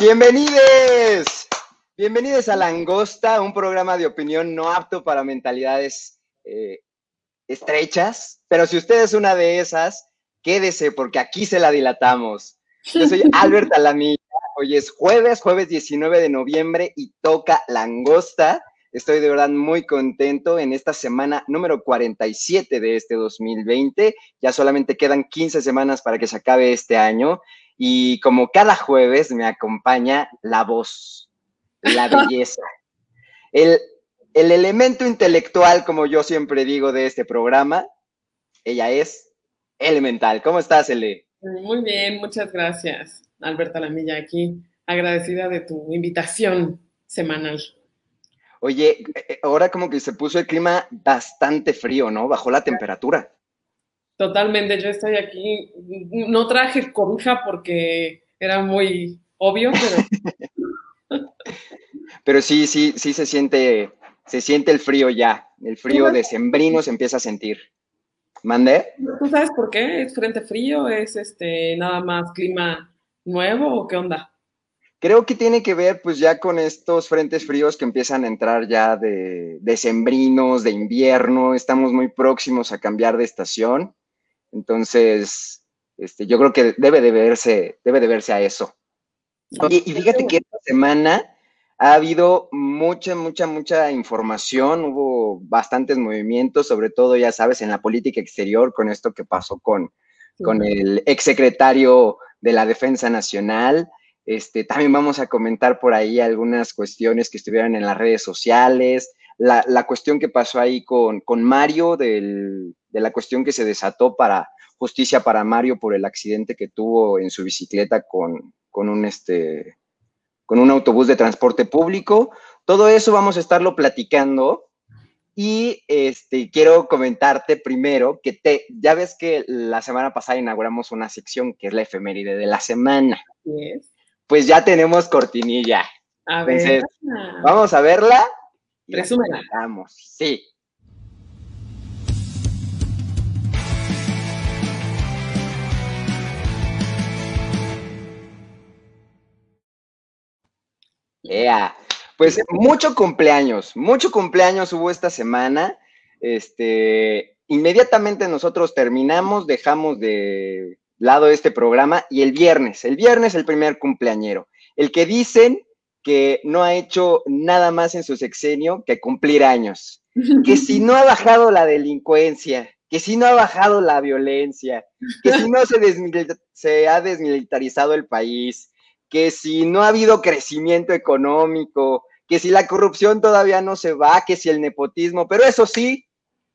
Bienvenidos, bienvenidos a Langosta, un programa de opinión no apto para mentalidades eh, estrechas, pero si usted es una de esas, quédese porque aquí se la dilatamos. Yo soy Albert Alamilla, hoy es jueves, jueves 19 de noviembre y toca Langosta. Estoy de verdad muy contento en esta semana número 47 de este 2020. Ya solamente quedan 15 semanas para que se acabe este año y como cada jueves me acompaña la voz, la belleza, el, el elemento intelectual, como yo siempre digo de este programa. Ella es elemental. ¿Cómo estás, Ele? Muy bien, muchas gracias, Alberta Lamilla, aquí agradecida de tu invitación semanal. Oye, eh, ahora como que se puso el clima bastante frío, ¿no? Bajó la temperatura. Totalmente, yo estoy aquí, no traje cobija porque era muy obvio, pero... pero sí, sí, sí se siente, se siente el frío ya, el frío de sembrino se empieza a sentir. ¿Mande? ¿Tú sabes por qué? ¿Es frente frío? ¿Es este nada más clima nuevo o qué onda? Creo que tiene que ver pues ya con estos frentes fríos que empiezan a entrar ya de, de sembrinos, de invierno, estamos muy próximos a cambiar de estación, entonces este, yo creo que debe de verse, debe de verse a eso. Y, y fíjate que esta semana ha habido mucha, mucha, mucha información, hubo bastantes movimientos, sobre todo, ya sabes, en la política exterior, con esto que pasó con, con el exsecretario de la Defensa Nacional, este, también vamos a comentar por ahí algunas cuestiones que estuvieron en las redes sociales, la, cuestión que pasó ahí con, Mario, de la cuestión que se desató para justicia para Mario por el accidente que tuvo en su bicicleta con, un, este, con un autobús de transporte público. Todo eso vamos a estarlo platicando. Y este, quiero comentarte primero que te, ya ves que la semana pasada inauguramos una sección que es la efeméride de la semana pues ya tenemos cortinilla. A ver. vamos a verla. Presúmela. Vamos, sí. Yeah. Pues mucho cumpleaños, mucho cumpleaños hubo esta semana. Este, inmediatamente nosotros terminamos, dejamos de lado este programa y el viernes, el viernes el primer cumpleañero, el que dicen que no ha hecho nada más en su sexenio que cumplir años, que si no ha bajado la delincuencia, que si no ha bajado la violencia, que si no se, se ha desmilitarizado el país, que si no ha habido crecimiento económico, que si la corrupción todavía no se va, que si el nepotismo, pero eso sí,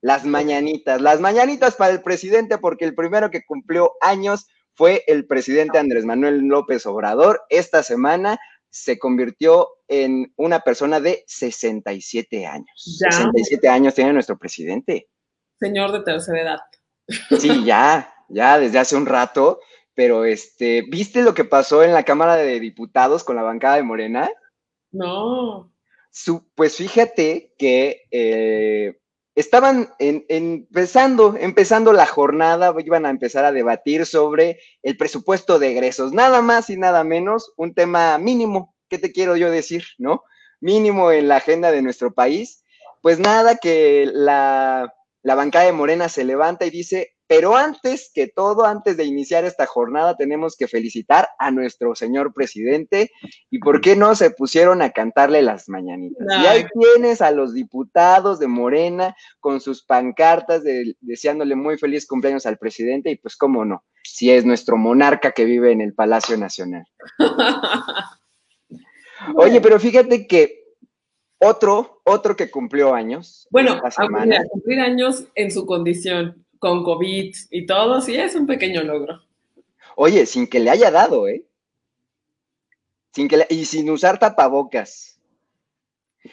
las mañanitas, las mañanitas para el presidente, porque el primero que cumplió años fue el presidente Andrés Manuel López Obrador. Esta semana se convirtió en una persona de 67 años. 67 años tiene nuestro presidente. Señor de tercera edad. Sí, ya, ya desde hace un rato, pero este, ¿viste lo que pasó en la Cámara de Diputados con la bancada de Morena? No. Su, pues fíjate que eh, estaban empezando, empezando la jornada, iban a empezar a debatir sobre el presupuesto de egresos, nada más y nada menos, un tema mínimo, ¿qué te quiero yo decir, no? Mínimo en la agenda de nuestro país. Pues nada, que la, la bancada de Morena se levanta y dice, pero antes que todo, antes de iniciar esta jornada, tenemos que felicitar a nuestro señor presidente. ¿Y por qué no se pusieron a cantarle las mañanitas? Y ahí tienes a los diputados de Morena con sus pancartas deseándole muy feliz cumpleaños al presidente. Y pues, cómo no, si es nuestro monarca que vive en el Palacio Nacional. Oye, pero fíjate que otro, otro que cumplió años. Bueno, cumplir años en su condición con COVID y todo, sí es un pequeño logro. Oye, sin que le haya dado, ¿eh? Sin que y sin usar tapabocas.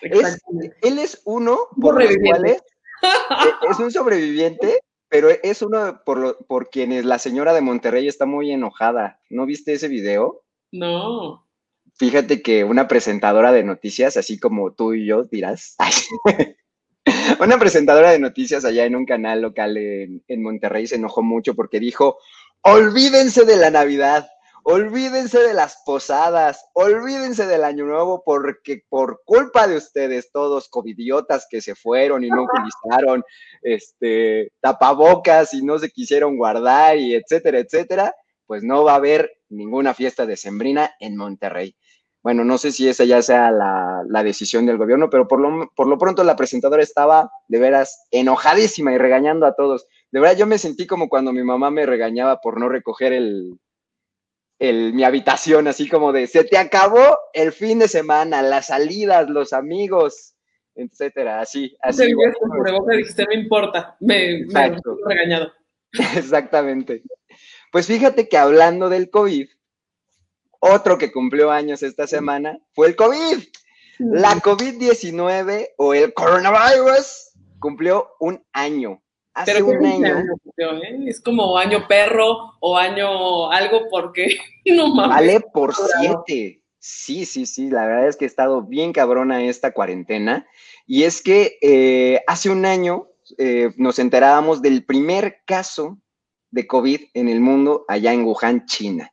él es uno por los cuales e, es un sobreviviente, pero es uno por, por quienes la señora de Monterrey está muy enojada. ¿No viste ese video? No. Fíjate que una presentadora de noticias, así como tú y yo dirás, Una presentadora de noticias allá en un canal local en, Monterrey se enojó mucho porque dijo, olvídense de la Navidad, olvídense de las posadas, olvídense del año nuevo porque por culpa de ustedes todos covidiotas que se fueron y no utilizaron este tapabocas y no se quisieron guardar y etcétera, etcétera, pues no va a haber ninguna fiesta decembrina en Monterrey. Bueno, no sé si esa ya sea la, la decisión del gobierno, pero por lo, por lo pronto la presentadora estaba de veras enojadísima y regañando a todos. De verdad, yo me sentí como cuando mi mamá me regañaba por no recoger el, mi habitación, así como de, se te acabó el fin de semana, las salidas, los amigos, etcétera, así. así sí, por dijiste, no importa, me, me he regañado. Exactamente. Pues fíjate que hablando del COVID, otro que cumplió años esta semana fue el COVID. La COVID-19 o el coronavirus cumplió un año. Hace un año. ¿eh? Es como año perro o año algo porque no mames. Vale por siete. Sí, sí, sí, la verdad es que ha estado bien cabrona esta cuarentena. Y es que eh, hace un año eh, nos enterábamos del primer caso de COVID en el mundo allá en Wuhan, China,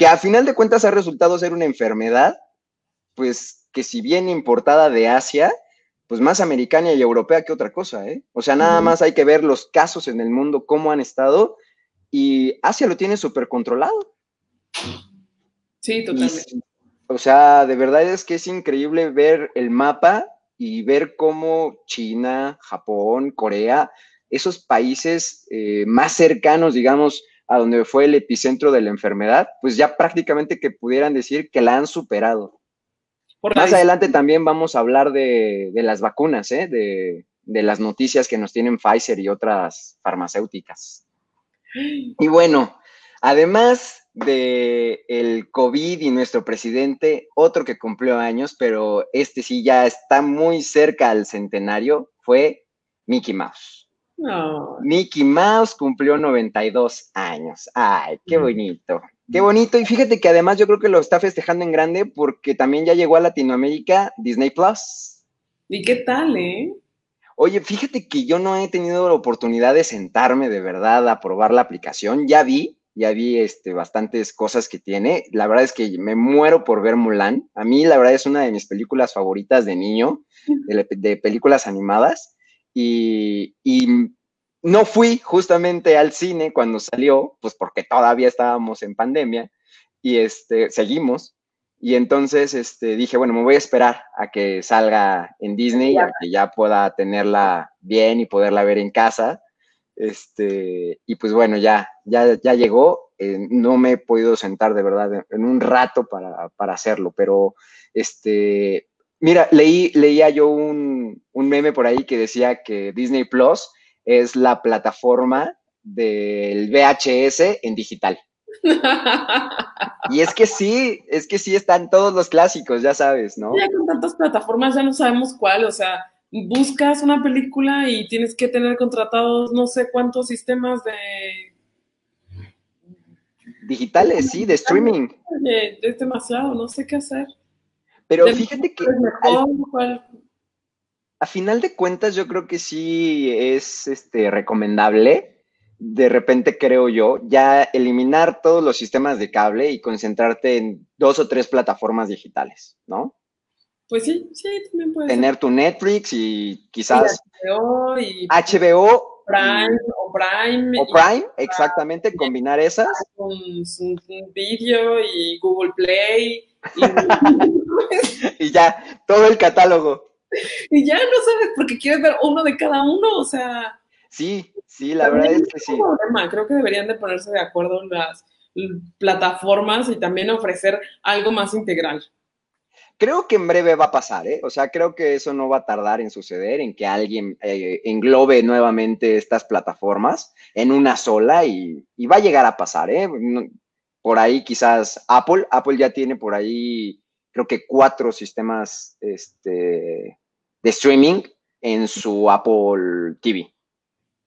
que a final de cuentas ha resultado ser una enfermedad, pues que si bien importada de Asia, pues más americana y europea que otra cosa, ¿eh? O sea, nada más hay que ver los casos en el mundo, cómo han estado, y Asia lo tiene súper controlado. Sí, totalmente. o sea, de verdad es que es increíble ver el mapa y ver cómo China, Japón, Corea, esos países eh, más cercanos, digamos, a donde fue el epicentro de la enfermedad, pues ya prácticamente que pudieran decir que la han superado. Más adelante también vamos a hablar de, las vacunas, ¿eh? de, las noticias que nos tienen Pfizer y otras farmacéuticas. Y bueno, además de el COVID y nuestro presidente, otro que cumplió años, pero este sí ya está muy cerca al centenario, fue Mickey Mouse. Mickey Mouse cumplió 92 años. Ay, qué mm. bonito. Qué bonito, y fíjate que además yo creo que lo está festejando en grande porque también ya llegó a Latinoamérica Disney Plus. ¿Y qué tal, eh? Oye, fíjate que yo no he tenido la oportunidad de sentarme de verdad a probar la aplicación. Ya vi, ya vi este, bastantes cosas que tiene. La verdad es que me muero por ver Mulan. A mí, la verdad, es una de mis películas favoritas de niño, de, películas animadas. Y, y no fui justamente al cine cuando salió, pues porque todavía estábamos en pandemia y este, seguimos. Y entonces este, dije, bueno, me voy a esperar a que salga en Disney, a que ya pueda tenerla bien y poderla ver en casa. Este, y pues bueno, ya, ya, ya llegó. Eh, no me he podido sentar de verdad en un rato para, para hacerlo, pero este, mira, leí, leía yo un, un meme por ahí que decía que Disney Plus es la plataforma del VHS en digital. y es que sí, es que sí están todos los clásicos, ya sabes, ¿no? Ya con tantas plataformas ya no sabemos cuál, o sea, buscas una película y tienes que tener contratados no sé cuántos sistemas de... Digitales, sí, de streaming. es demasiado, no sé qué hacer. Pero fíjate que a final de cuentas yo creo que sí es este, recomendable, de repente creo yo, ya eliminar todos los sistemas de cable y concentrarte en dos o tres plataformas digitales, ¿no? Pues sí, sí, también puede Tener tu Netflix y quizás HBO, y HBO Prime o Prime. O Prime, exactamente, combinar esas. Con video y Google Play. y ya, todo el catálogo. y ya no sabes porque quieres ver uno de cada uno, o sea. Sí, sí, la verdad es que sí. Creo que deberían de ponerse de acuerdo las plataformas y también ofrecer algo más integral. Creo que en breve va a pasar, ¿eh? O sea, creo que eso no va a tardar en suceder, en que alguien eh, englobe nuevamente estas plataformas en una sola y, y, va a llegar a pasar, ¿eh? Por ahí quizás Apple, Apple ya tiene por ahí, creo que cuatro sistemas este, de streaming en su Apple TV.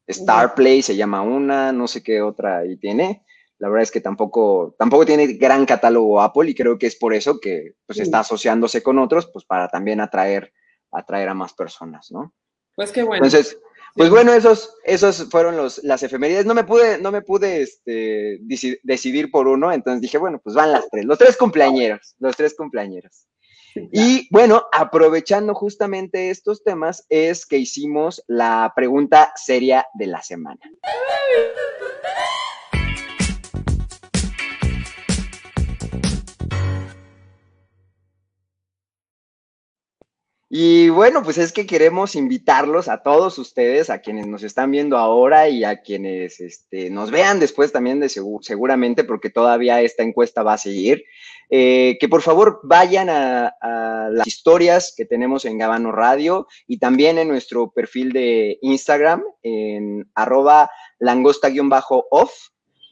Star Play se llama una, no sé qué otra ahí tiene. La verdad es que tampoco, tampoco tiene gran catálogo Apple y creo que es por eso que pues, está asociándose con otros, pues para también atraer, atraer a más personas, ¿no? Pues qué bueno. Entonces, Pues bueno, esos, esos fueron los, las efemérides. No me pude, no me pude este, decidir por uno, entonces dije, bueno, pues van las tres, los tres cumpleañeros, los tres cumpleañeros. Y bueno, aprovechando justamente estos temas, es que hicimos la pregunta seria de la semana. Y bueno, pues es que queremos invitarlos a todos ustedes, a quienes nos están viendo ahora y a quienes este, nos vean después también de seguramente, porque todavía esta encuesta va a seguir, eh, que por favor vayan a, las historias que tenemos en Gabano Radio y también en nuestro perfil de Instagram, en arroba langosta-off,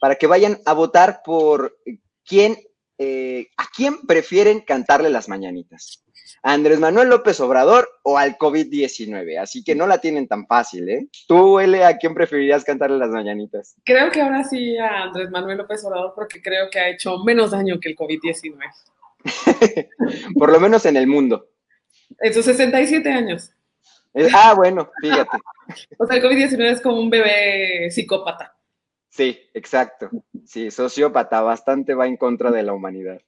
para que vayan a votar por quién, eh, a quién prefieren cantarle las mañanitas. Andrés Manuel López Obrador o al COVID-19. Así que no la tienen tan fácil, ¿eh? Tú, L, ¿a quién preferirías cantarle las mañanitas? Creo que ahora sí a Andrés Manuel López Obrador porque creo que ha hecho menos daño que el COVID-19. Por lo menos en el mundo. En sus 67 años. ah, bueno, fíjate. o sea, el COVID-19 es como un bebé psicópata. Sí, exacto. Sí, sociópata, bastante va en contra de la humanidad.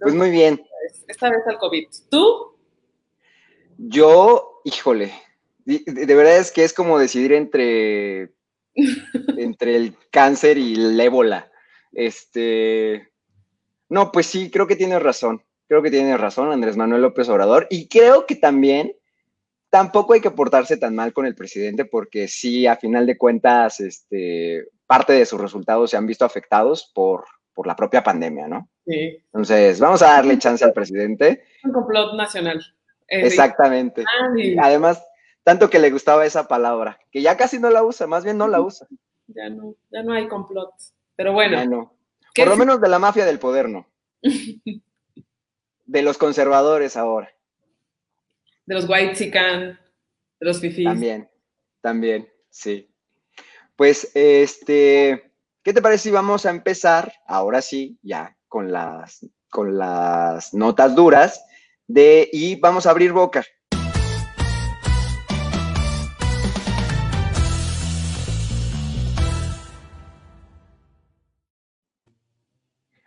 Pues muy bien esta vez al COVID. ¿Tú? Yo, híjole, de, verdad es que es como decidir entre, entre el cáncer y el ébola. Este, no, pues sí, creo que tienes razón. Creo que tienes razón, Andrés Manuel López Obrador. Y creo que también tampoco hay que portarse tan mal con el presidente porque sí, a final de cuentas, este, parte de sus resultados se han visto afectados por, por la propia pandemia, ¿no? Sí. Entonces, vamos a darle chance al presidente. Un complot nacional. Exactamente. Además, tanto que le gustaba esa palabra, que ya casi no la usa, más bien no la usa. Ya no, ya no hay complot. Pero bueno. Ya no. Por lo menos de la mafia del poder, no. de los conservadores ahora. De los white chican, de los fifís. También, también, sí. Pues, este, ¿Qué te parece si vamos a empezar, ahora sí, ya con las, con las notas duras, de, y vamos a abrir boca?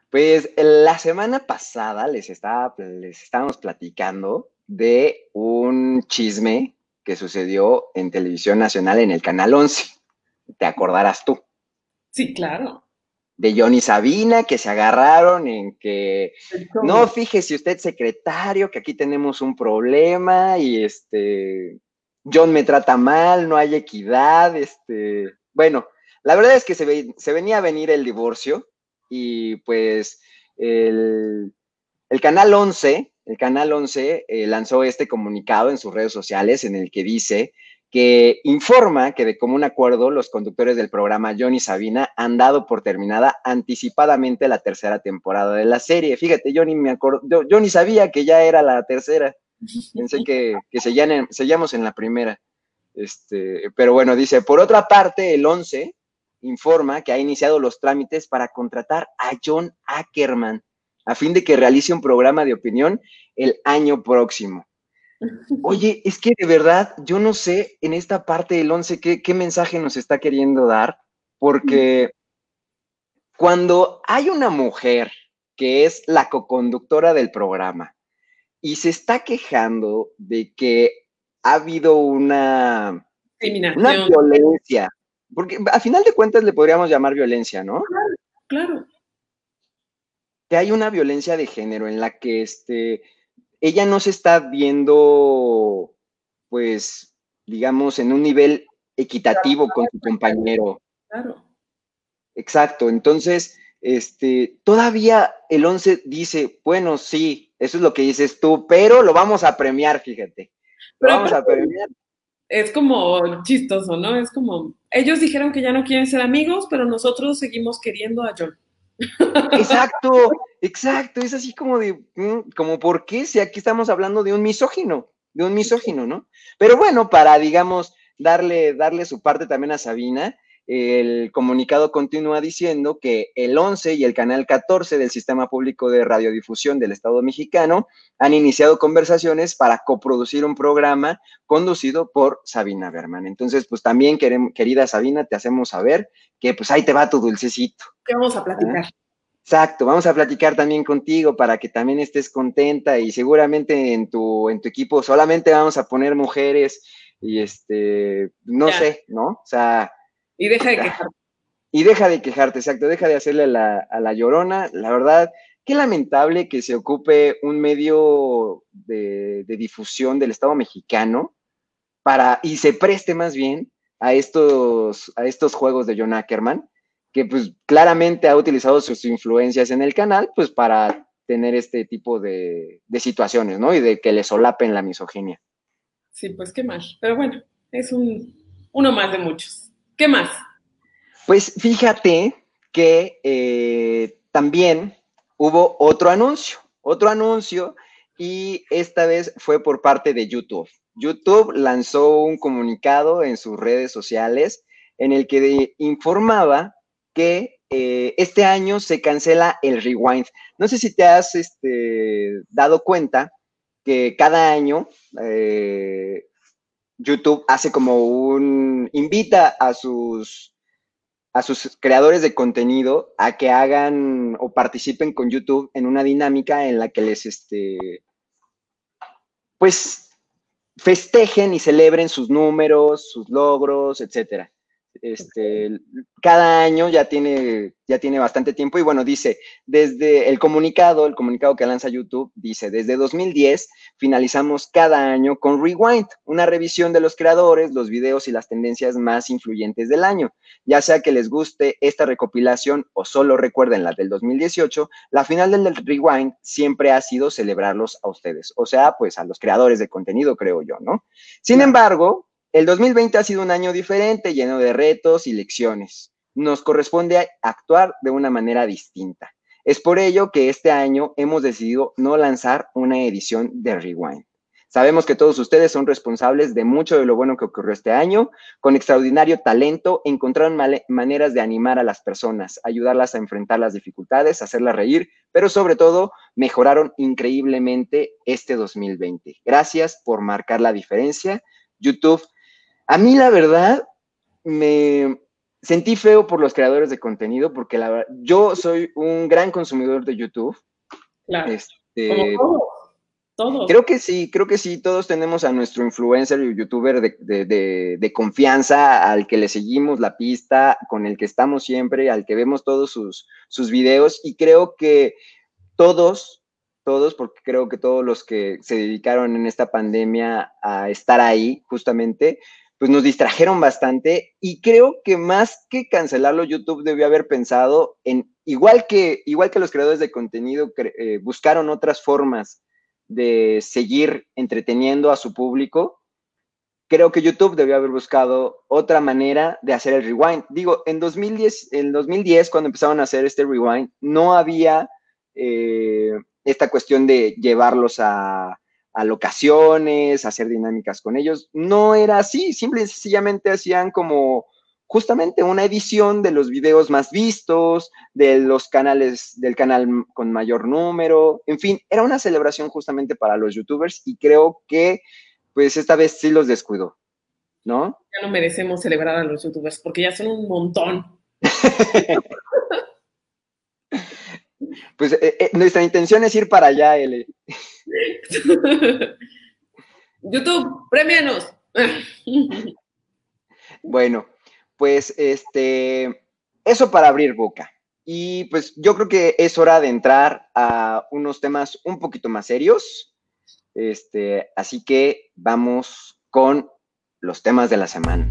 Pues la semana pasada les, estaba, les estábamos platicando de un chisme que sucedió en Televisión Nacional en el Canal 11. Te acordarás tú. Sí, claro. De Johnny Sabina, que se agarraron en que, no, fíjese usted, secretario, que aquí tenemos un problema y este, John me trata mal, no hay equidad, este, bueno, la verdad es que se, se venía a venir el divorcio y pues el, Canal 11, el Canal 11 eh, lanzó este comunicado en sus redes sociales en el que dice que informa que de común acuerdo los conductores del programa Johnny Sabina han dado por terminada anticipadamente la tercera temporada de la serie. Fíjate, Johnny me yo, ni sabía que ya era la tercera. Pensé que, que seguíamos en la primera. Este, pero bueno, dice, por otra parte, el 11 informa que ha iniciado los trámites para contratar a John Ackerman a fin de que realice un programa de opinión el año próximo. Oye, es que de verdad, yo no sé en esta parte del 11 qué, mensaje nos está queriendo dar, porque cuando hay una mujer que es la coconductora del programa y se está quejando de que ha habido una, una violencia, porque a final de cuentas le podríamos llamar violencia, ¿no? Claro, claro. Que hay una violencia de género en la que este, ella no se está viendo, pues, digamos, en un nivel equitativo con su compañero. Claro. Exacto. Entonces, este, todavía el 11 dice, bueno, sí, eso es lo que dices tú, pero lo vamos a premiar, fíjate. Lo vamos a premiar. Es como chistoso, ¿no? Es como, ellos dijeron que ya no quieren ser amigos, pero nosotros seguimos queriendo a John. Exacto, exacto, es así como de, mm, como por qué si aquí estamos hablando de un misógino, de un misógino, ¿no? Pero bueno, para, digamos, darle, darle su parte también a Sabina, el comunicado continúa diciendo que el 11 y el canal 14 del Sistema Público de Radiodifusión del Estado mexicano han iniciado conversaciones para coproducir un programa conducido por Sabina Berman. Entonces, pues también, querida Sabina, te hacemos saber que pues ahí te va tu dulcecito. ¿Qué vamos a platicar? Exacto, vamos a platicar también contigo para que también estés contenta y seguramente en tu, en tu equipo solamente vamos a poner mujeres y este, no sé, ¿no? O sea, y deja de quejarte. Y deja de quejarte, exacto, deja de hacerle la, a la llorona. La verdad, qué lamentable que se ocupe un medio de, difusión del Estado mexicano para, y se preste más bien a estos, a estos juegos de John Ackerman, que pues claramente ha utilizado sus influencias en el canal, pues para tener este tipo de, de situaciones, ¿no? Y de que le solapen la misoginia. Sí, pues qué más. Pero bueno, es un, uno más de muchos. ¿Qué más? Pues fíjate que eh, también hubo otro anuncio, otro anuncio, y esta vez fue por parte de YouTube. YouTube lanzó un comunicado en sus redes sociales en el que informaba que eh, este año se cancela el rewind. No sé si te has este, dado cuenta que cada año eh, YouTube hace como un, invita a sus, creadores de contenido a que hagan o participen con YouTube en una dinámica en la que les, este, pues, festejen y celebren sus números, sus logros, etcétera. Este, cada año ya tiene, ya tiene bastante tiempo y bueno, dice, desde el comunicado, el comunicado que lanza YouTube, dice, desde 2010 finalizamos cada año con Rewind, una revisión de los creadores, los videos y las tendencias más influyentes del año. Ya sea que les guste esta recopilación o solo recuerden la del 2018, la final del Rewind siempre ha sido celebrarlos a ustedes, o sea, pues a los creadores de contenido, creo yo, ¿no? Sin embargo, el 2020 ha sido un año diferente, lleno de retos y lecciones. Nos corresponde actuar de una manera distinta. Es por ello que este año hemos decidido no lanzar una edición de Rewind. Sabemos que todos ustedes son responsables de mucho de lo bueno que ocurrió este año. Con extraordinario talento encontraron maneras de animar a las personas, ayudarlas a enfrentar las dificultades, hacerlas reír, pero sobre todo mejoraron increíblemente este 2020. Gracias por marcar la diferencia. YouTube a mí, la verdad, me sentí feo por los creadores de contenido, porque la verdad, yo soy un gran consumidor de YouTube. Claro. Este, todos. Creo que sí, creo que sí, todos tenemos a nuestro influencer y youtuber de, de, confianza, al que le seguimos la pista, con el que estamos siempre, al que vemos todos sus, sus videos, y creo que todos, todos, porque creo que todos los que se dedicaron en esta pandemia a estar ahí, justamente, pues nos distrajeron bastante y creo que más que cancelarlo, YouTube debió haber pensado en, igual que, igual que los creadores de contenido eh, buscaron otras formas de seguir entreteniendo a su público, creo que YouTube debió haber buscado otra manera de hacer el rewind. Digo, en 2010, en 2010 cuando empezaron a hacer este rewind, no había eh, esta cuestión de llevarlos a, a locaciones, hacer dinámicas con ellos. No era así, simple y sencillamente hacían como justamente una edición de los videos más vistos, de los canales, del canal con mayor número, en fin, era una celebración justamente para los youtubers y creo que pues esta vez sí los descuidó, ¿no? Ya no merecemos celebrar a los youtubers porque ya son un montón. Pues eh, eh, nuestra intención es ir para allá, L. YouTube, premianos. bueno, pues este, eso para abrir boca. Y pues yo creo que es hora de entrar a unos temas un poquito más serios. Este, así que vamos con los temas de la semana.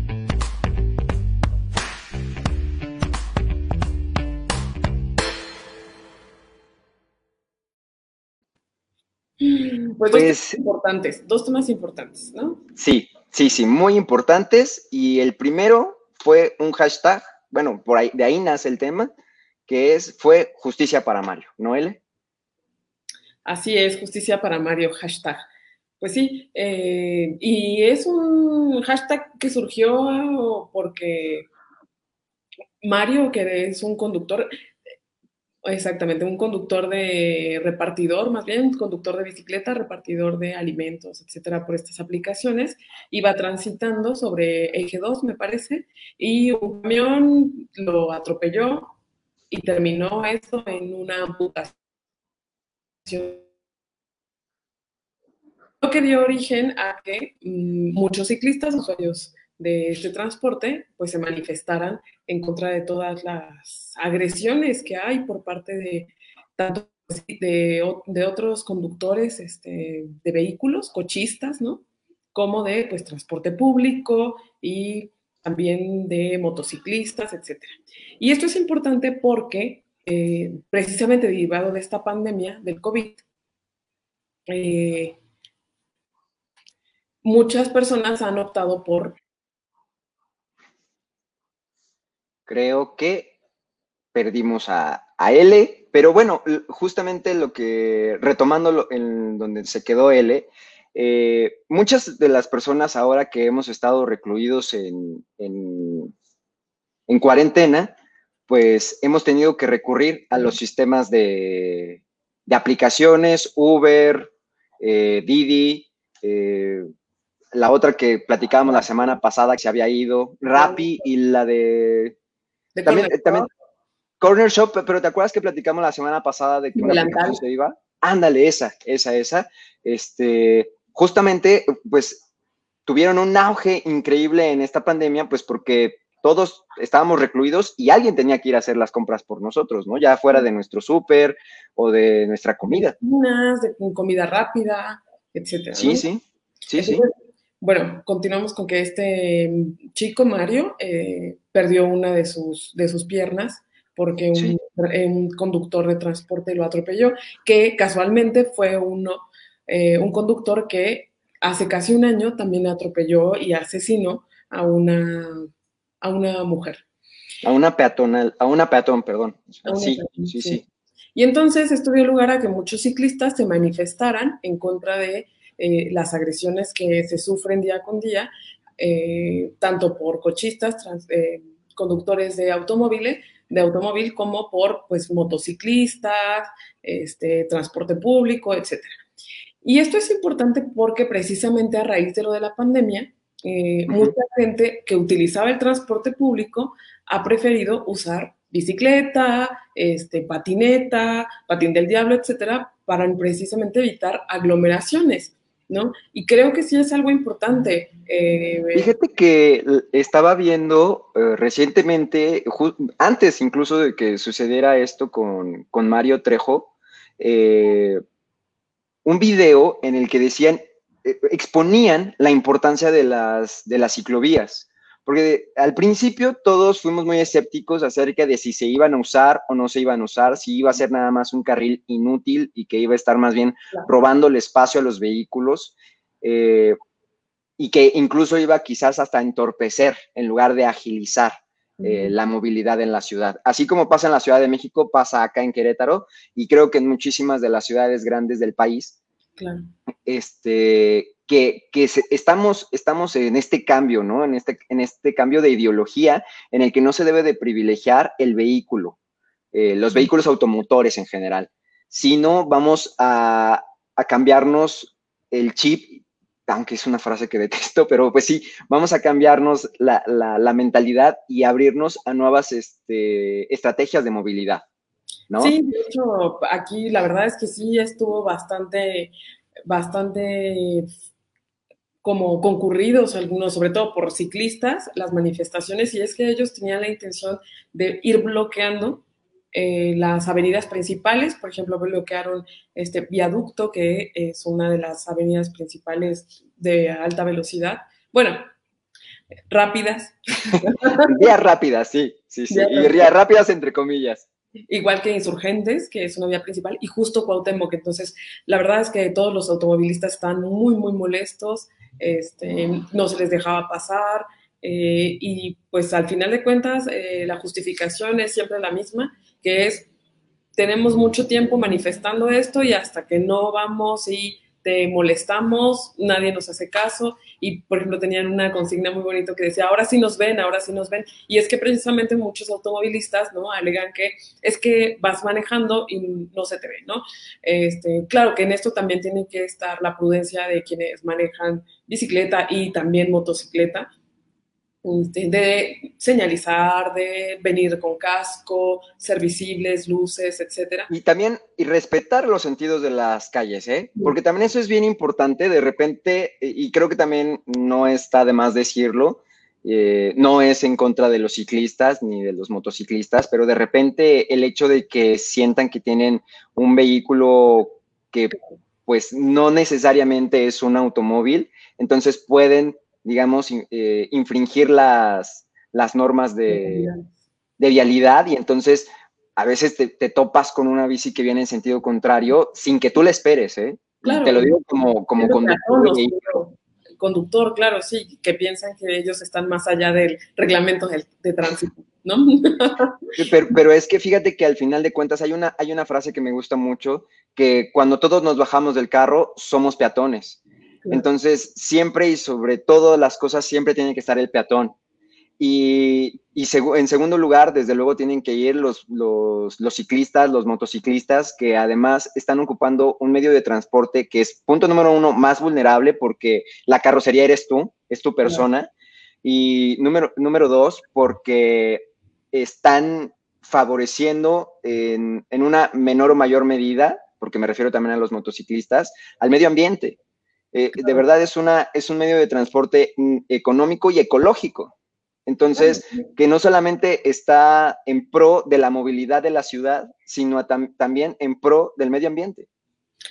Pues, dos temas pues, importantes, dos temas importantes, ¿no? Sí, sí, sí, muy importantes. Y el primero fue un hashtag, bueno, por ahí, de ahí nace el tema, que es, fue justicia para Mario, ¿no, L? Así es, justicia para Mario, hashtag. Pues sí, eh, y es un hashtag que surgió porque Mario, que es un conductor, exactamente, un conductor de repartidor, más bien, un conductor de bicicleta, repartidor de alimentos, etcétera, por estas aplicaciones, iba transitando sobre eje 2, me parece, y un camión lo atropelló y terminó esto en una amputación. Lo que dio origen a que mm, muchos ciclistas, usuarios de este transporte, pues se manifestaran en contra de todas las agresiones que hay por parte de tanto de, otros conductores este, de vehículos, cochistas, ¿no? Como de pues transporte público y también de motociclistas, etc. Y esto es importante porque eh, precisamente derivado de esta pandemia del COVID, eh, muchas personas han optado por creo que perdimos a, L, pero bueno, justamente lo que, retomando en donde se quedó L, eh, muchas de las personas ahora que hemos estado recluidos en, en, cuarentena, pues hemos tenido que recurrir a los sistemas de, de aplicaciones, Uber, eh, Didi, eh, la otra que platicábamos la semana pasada que se había ido, Rappi y la de también, corner también Corner Shop, pero ¿te acuerdas que platicamos la semana pasada de que una se iba? Ándale, esa, esa, esa. Este, justamente, pues, tuvieron un auge increíble en esta pandemia, pues porque todos estábamos recluidos y alguien tenía que ir a hacer las compras por nosotros, ¿no? Ya fuera de nuestro súper o de nuestra comida. De comida rápida, etcétera. Sí, sí, sí, sí. Bueno, continuamos con que este chico Mario eh, perdió una de sus, de sus piernas porque un, conductor de transporte lo atropelló, que casualmente fue uno, eh, un conductor que hace casi un año también atropelló y asesinó a una, a una mujer. A una peatonal, a una peatón, perdón. sí, sí, sí, Y entonces esto dio lugar a que muchos ciclistas se manifestaran en contra de eh, las agresiones que se sufren día con día, eh, tanto por cochistas, eh, conductores de automóviles, de automóvil, como por pues, motociclistas, este, transporte público, etc. Y esto es importante porque precisamente a raíz de lo de la pandemia, mucha gente que utilizaba el transporte público ha preferido usar bicicleta, este, patineta, patín del diablo, etcétera, para precisamente evitar aglomeraciones. ¿No? Y creo que sí es algo importante. Eh, Fíjate que estaba viendo eh, recientemente, antes incluso de que sucediera esto con, Mario Trejo, eh, un video en el que decían, exponían la importancia de las, de las ciclovías. Porque al principio todos fuimos muy escépticos acerca de si se iban a usar o no se iban a usar, si iba a ser nada más un carril inútil y que iba a estar más bien robando el espacio a los vehículos eh, y que incluso iba quizás hasta entorpecer en lugar de agilizar eh, la movilidad en la ciudad. Así como pasa en la Ciudad de México, pasa acá en Querétaro y creo que en muchísimas de las ciudades grandes del país. Claro. Este, que, estamos, estamos en este cambio, ¿no? En este, en este cambio de ideología en el que no se debe de privilegiar el vehículo, eh, los vehículos automotores en general, sino vamos a, cambiarnos el chip, aunque es una frase que detesto, pero pues sí, vamos a cambiarnos la, mentalidad y abrirnos a nuevas este, estrategias de movilidad. ¿No? Sí, de hecho, aquí la verdad es que sí estuvo bastante, bastante como concurridos algunos, sobre todo por ciclistas, las manifestaciones, y es que ellos tenían la intención de ir bloqueando eh, las avenidas principales, por ejemplo, bloquearon este viaducto, que es una de las avenidas principales de alta velocidad. Bueno, rápidas. Vías rápidas, sí, sí, sí, y vías rápidas entre comillas. Igual que Insurgentes, que es una vía principal, y justo Cuauhtémoc. Entonces, la verdad es que todos los automovilistas están muy, muy molestos este, no se les dejaba pasar. Eh, y pues al final de cuentas, eh, la justificación es siempre la misma, que es, tenemos mucho tiempo manifestando esto y hasta que no vamos y te molestamos, nadie nos hace caso y, por ejemplo, tenían una consigna muy bonita que decía, ahora sí nos ven, ahora sí nos ven. Y es que precisamente muchos automovilistas, ¿no? Alegan que es que vas manejando y no se te ve, ¿no? Este, claro que en esto también tiene que estar la prudencia de quienes manejan bicicleta y también motocicleta, de señalizar, de venir con casco, ser visibles, luces, etcétera. Y también y respetar los sentidos de las calles, ¿eh? Porque también eso es bien importante. De repente, y creo que también no está de más decirlo, eh, no es en contra de los ciclistas ni de los motociclistas, pero de repente el hecho de que sientan que tienen un vehículo que pues no necesariamente es un automóvil, entonces pueden digamos, eh, infringir las, las normas de, de, vialidad y entonces a veces te, topas con una bici que viene en sentido contrario sin que tú le esperes, ¿eh? Te lo digo como, como conductor. conductor, claro, sí, que piensan que ellos están más allá del reglamento de, de tránsito, ¿no? pero, pero, es que fíjate que al final de cuentas hay una, hay una frase que me gusta mucho, que cuando todos nos bajamos del carro somos peatones. Entonces, siempre y sobre todo las cosas, siempre tiene que estar el peatón. Y, en segundo lugar, desde luego, tienen que ir los, los, ciclistas, los motociclistas, que además están ocupando un medio de transporte que es, punto número uno, más vulnerable porque la carrocería eres tú, es tu persona. Y número, número dos, porque están favoreciendo en, en, una menor o mayor medida, porque me refiero también a los motociclistas, al medio ambiente. Eh, de verdad es, una, es un medio de transporte mm, económico y ecológico. Entonces, que no solamente está en pro de la movilidad de la ciudad, sino también en pro del medio ambiente.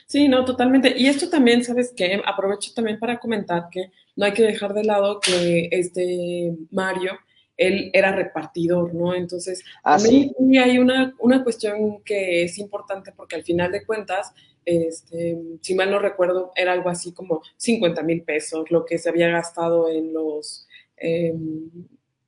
Sí, no, totalmente. Y esto también, ¿sabes qué? Aprovecho también para comentar que no hay que dejar de lado que este Mario, él era repartidor, ¿no? Entonces, ah, sí. hay una, una cuestión que es importante porque al final de cuentas, este, si mal no recuerdo, era algo así como 50 mil pesos, lo que se había gastado en los em,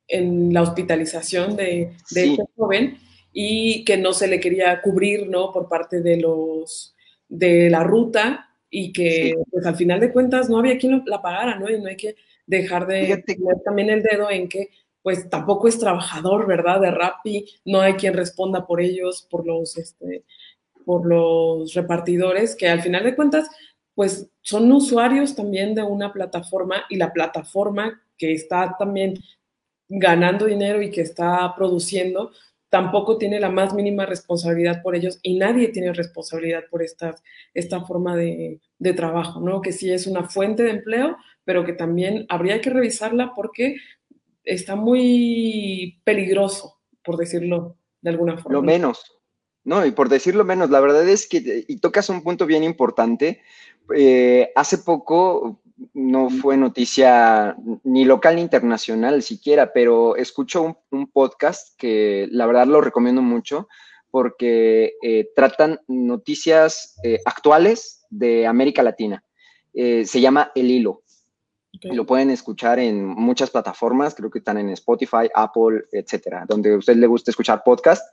en la hospitalización de, este joven y que no se le quería cubrir, ¿no? Por parte de los de la ruta y que pues al final de cuentas no había quien la pagara, ¿no? Y no hay que dejar de poner también el dedo en que pues tampoco es trabajador, ¿verdad? De Rappi, no hay quien responda por ellos, por los, este, por los repartidores, que al final de cuentas, pues son usuarios también de una plataforma y la plataforma que está también ganando dinero y que está produciendo, tampoco tiene la más mínima responsabilidad por ellos y nadie tiene responsabilidad por esta, esta forma de, de, trabajo, ¿no? Que sí es una fuente de empleo, pero que también habría que revisarla porque está muy peligroso, por decirlo de alguna forma. Lo menos, no, y por decirlo menos, la verdad es que, y tocas un punto bien importante, eh, hace poco no fue noticia ni local ni internacional siquiera, pero escucho un, podcast que la verdad lo recomiendo mucho porque eh, tratan noticias eh, actuales de América Latina. se llama El Hilo. Y lo pueden escuchar en muchas plataformas, creo que están en Spotify, Apple, etcétera, donde a usted le guste escuchar podcast.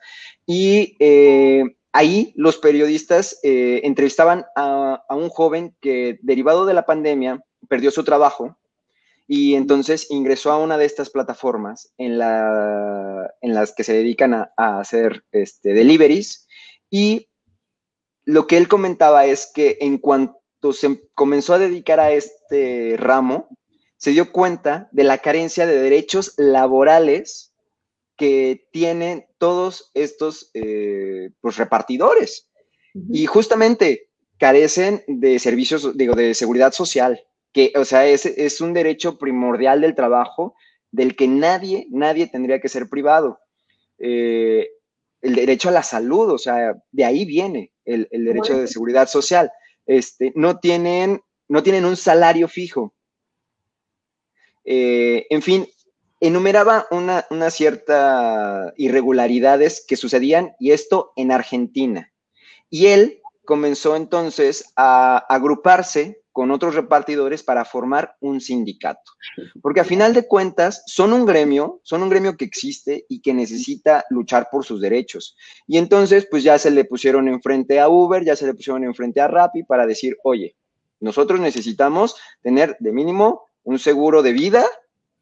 Y eh, ahí los periodistas eh, entrevistaban a, un joven que, derivado de la pandemia, perdió su trabajo y entonces ingresó a una de estas plataformas en, la, en las que se dedican a, hacer este, deliveries. Y lo que él comentaba es que en cuanto se comenzó a dedicar a este ramo, se dio cuenta de la carencia de derechos laborales que tienen todos estos eh, pues, repartidores. Y justamente carecen de servicios, digo, de seguridad social, que, o sea, es, es un derecho primordial del trabajo del que nadie, nadie tendría que ser privado. Eh, el derecho a la salud, o sea, de ahí viene el, el derecho de seguridad social este, no, tienen, no tienen un salario fijo. Eh, en fin, enumeraba una, una cierta irregularidades que sucedían y esto en Argentina. Y él comenzó entonces a agruparse con otros repartidores para formar un sindicato. Porque a final de cuentas son un gremio, son un gremio que existe y que necesita luchar por sus derechos. Y entonces pues ya se le pusieron enfrente a Uber, ya se le pusieron enfrente a Rappi para decir, oye, Nosotros necesitamos tener de mínimo un seguro de vida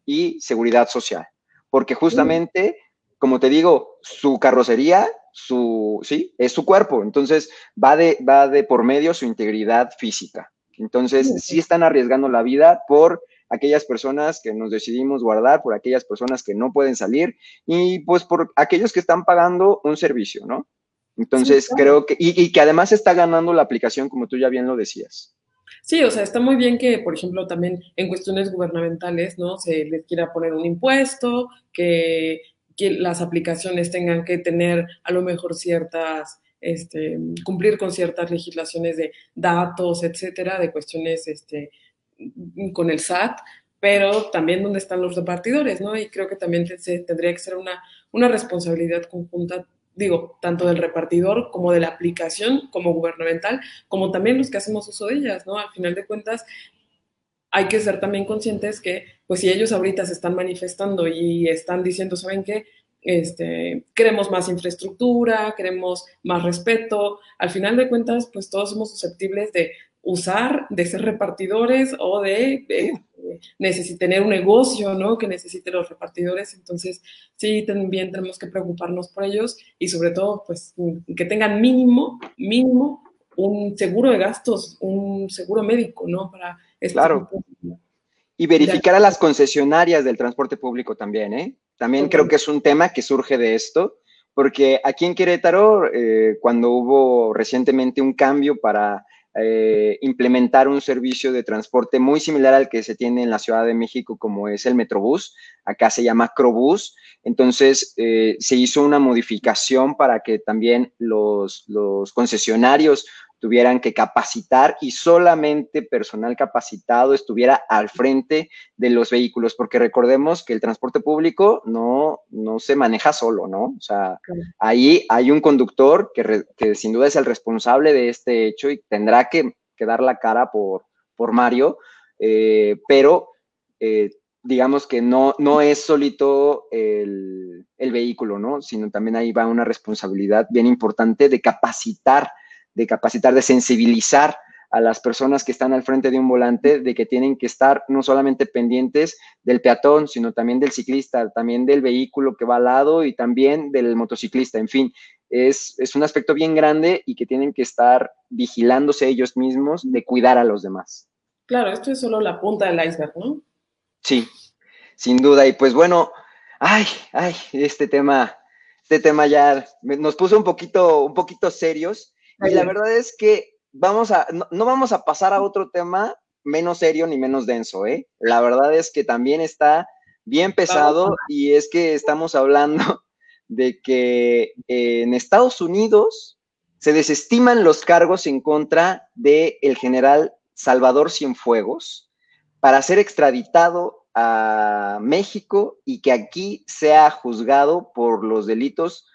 y seguridad social, porque justamente, como te digo, su carrocería, su, sí, es su cuerpo, entonces va de, va de por medio su integridad física. Entonces, sí están arriesgando la vida por aquellas personas que nos decidimos guardar, por aquellas personas que no pueden salir y pues por aquellos que están pagando un servicio, ¿no? Entonces, creo que, y, y, que además está ganando la aplicación, como tú ya bien lo decías. Sí, o sea, está muy bien que, por ejemplo, también en cuestiones gubernamentales, ¿no? Se les quiera poner un impuesto, que, que las aplicaciones tengan que tener a lo mejor ciertas, este, cumplir con ciertas legislaciones de datos, etcétera, de cuestiones, este, con el SAT, pero también dónde están los repartidores, ¿no? Y creo que también se, tendría que ser una, una responsabilidad conjunta, digo, tanto del repartidor como de la aplicación como gubernamental, como también los que hacemos uso de ellas, ¿no? Al final de cuentas, hay que ser también conscientes que, pues si ellos ahorita se están manifestando y están diciendo, ¿saben qué? Este, queremos más infraestructura, queremos más respeto. Al final de cuentas, pues todos somos susceptibles de usar, de ser repartidores o de, de, tener un negocio, ¿no? Que necesite los repartidores. Entonces, sí, también tenemos que preocuparnos por ellos y sobre todo, pues, que tengan mínimo, mínimo un seguro de gastos, un seguro médico, ¿no? Para este claro. Y verificar a las concesionarias del transporte público también, ¿eh? También creo que es un tema que surge de esto, porque aquí en Querétaro, eh, cuando hubo recientemente un cambio para eh, implementar un servicio de transporte muy similar al que se tiene en la Ciudad de México, como es el Metrobús. Acá se llama Crobús. Entonces, eh, se hizo una modificación para que también los, los concesionarios tuvieran que capacitar y solamente personal capacitado estuviera al frente de los vehículos, porque recordemos que el transporte público no, no se maneja solo, ¿no? O sea, ahí hay un conductor que, que, sin duda es el responsable de este hecho y tendrá que, que dar la cara por, por Mario, eh, pero eh, digamos que no, no es solito el, el vehículo, ¿no? Sino también ahí va una responsabilidad bien importante de capacitar de capacitar, de sensibilizar a las personas que están al frente de un volante de que tienen que estar no solamente pendientes del peatón, sino también del ciclista, también del vehículo que va al lado y también del motociclista. En fin, es, es un aspecto bien grande y que tienen que estar vigilándose ellos mismos de cuidar a los demás. Claro, esto es solo la punta del iceberg, ¿no? Sí, sin duda. Y pues bueno, ay, ay, este tema, este tema ya nos puso un poquito, un poquito serios y la verdad es que vamos a, no, vamos a pasar a otro tema menos serio ni menos denso, ¿eh? La verdad es que también está bien pesado y es que estamos hablando de que en Estados Unidos se desestiman los cargos en contra del el general Salvador Cienfuegos para ser extraditado a México y que aquí sea juzgado por los delitos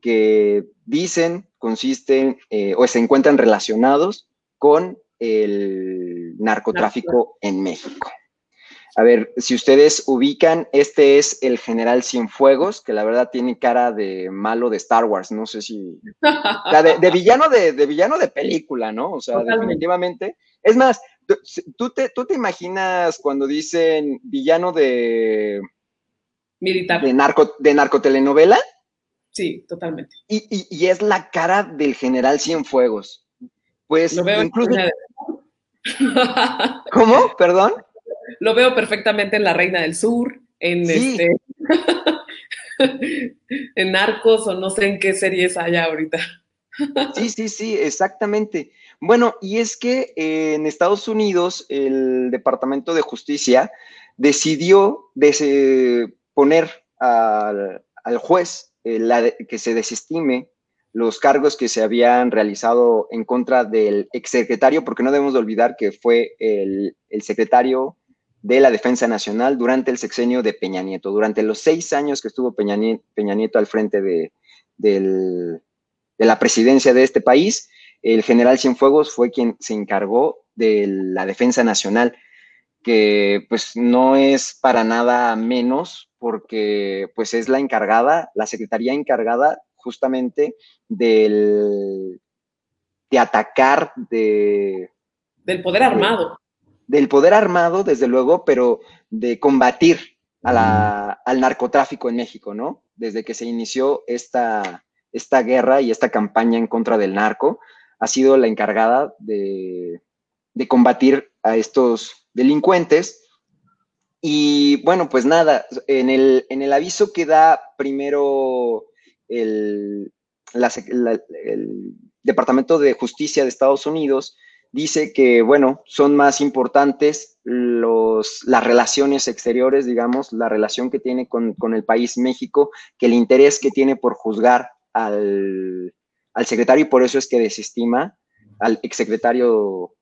que dicen consisten eh, o se encuentran relacionados con el narcotráfico en México. A ver, si ustedes ubican, este es el general Cienfuegos, que la verdad tiene cara de malo de Star Wars, no sé si... de, villano de, villano de película, ¿no? O sea, definitivamente. Es más, ¿tú te, ¿tú te imaginas cuando dicen villano de... Militar. De, narco, de narcotelenovela? Sí, totalmente. Y, es la cara del general Cienfuegos. Pues Lo veo incluso... ¿Cómo? ¿Perdón? Lo veo perfectamente en La Reina del Sur, en este... en Narcos o no sé en qué series haya ahorita. sí, sí, sí, exactamente. Bueno, y es que eh, en Estados Unidos el Departamento de Justicia decidió poner al, al juez eh, que se desestime los cargos que se habían realizado en contra del exsecretario, porque no debemos de olvidar que fue el, secretario de la Defensa Nacional durante el sexenio de Peña Nieto, durante los seis años que estuvo Peña Nieto, al frente de, de la presidencia de este país, el general Cienfuegos fue quien se encargó de la Defensa Nacional, que pues no es para nada menos porque pues es la encargada, la secretaría encargada justamente del, de atacar, de, Del poder armado. del poder armado, desde luego, pero de combatir al narcotráfico en México, ¿no? Desde que se inició esta, esta guerra y esta campaña en contra del narco, ha sido la encargada de, de combatir a estos delincuentes. Y bueno, pues nada, en el, en el aviso que da primero el, Departamento de Justicia de Estados Unidos, dice que, bueno, son más importantes los, las relaciones exteriores, digamos, la relación que tiene con, el país México, que el interés que tiene por juzgar al, secretario, y por eso es que desestima al exsecretario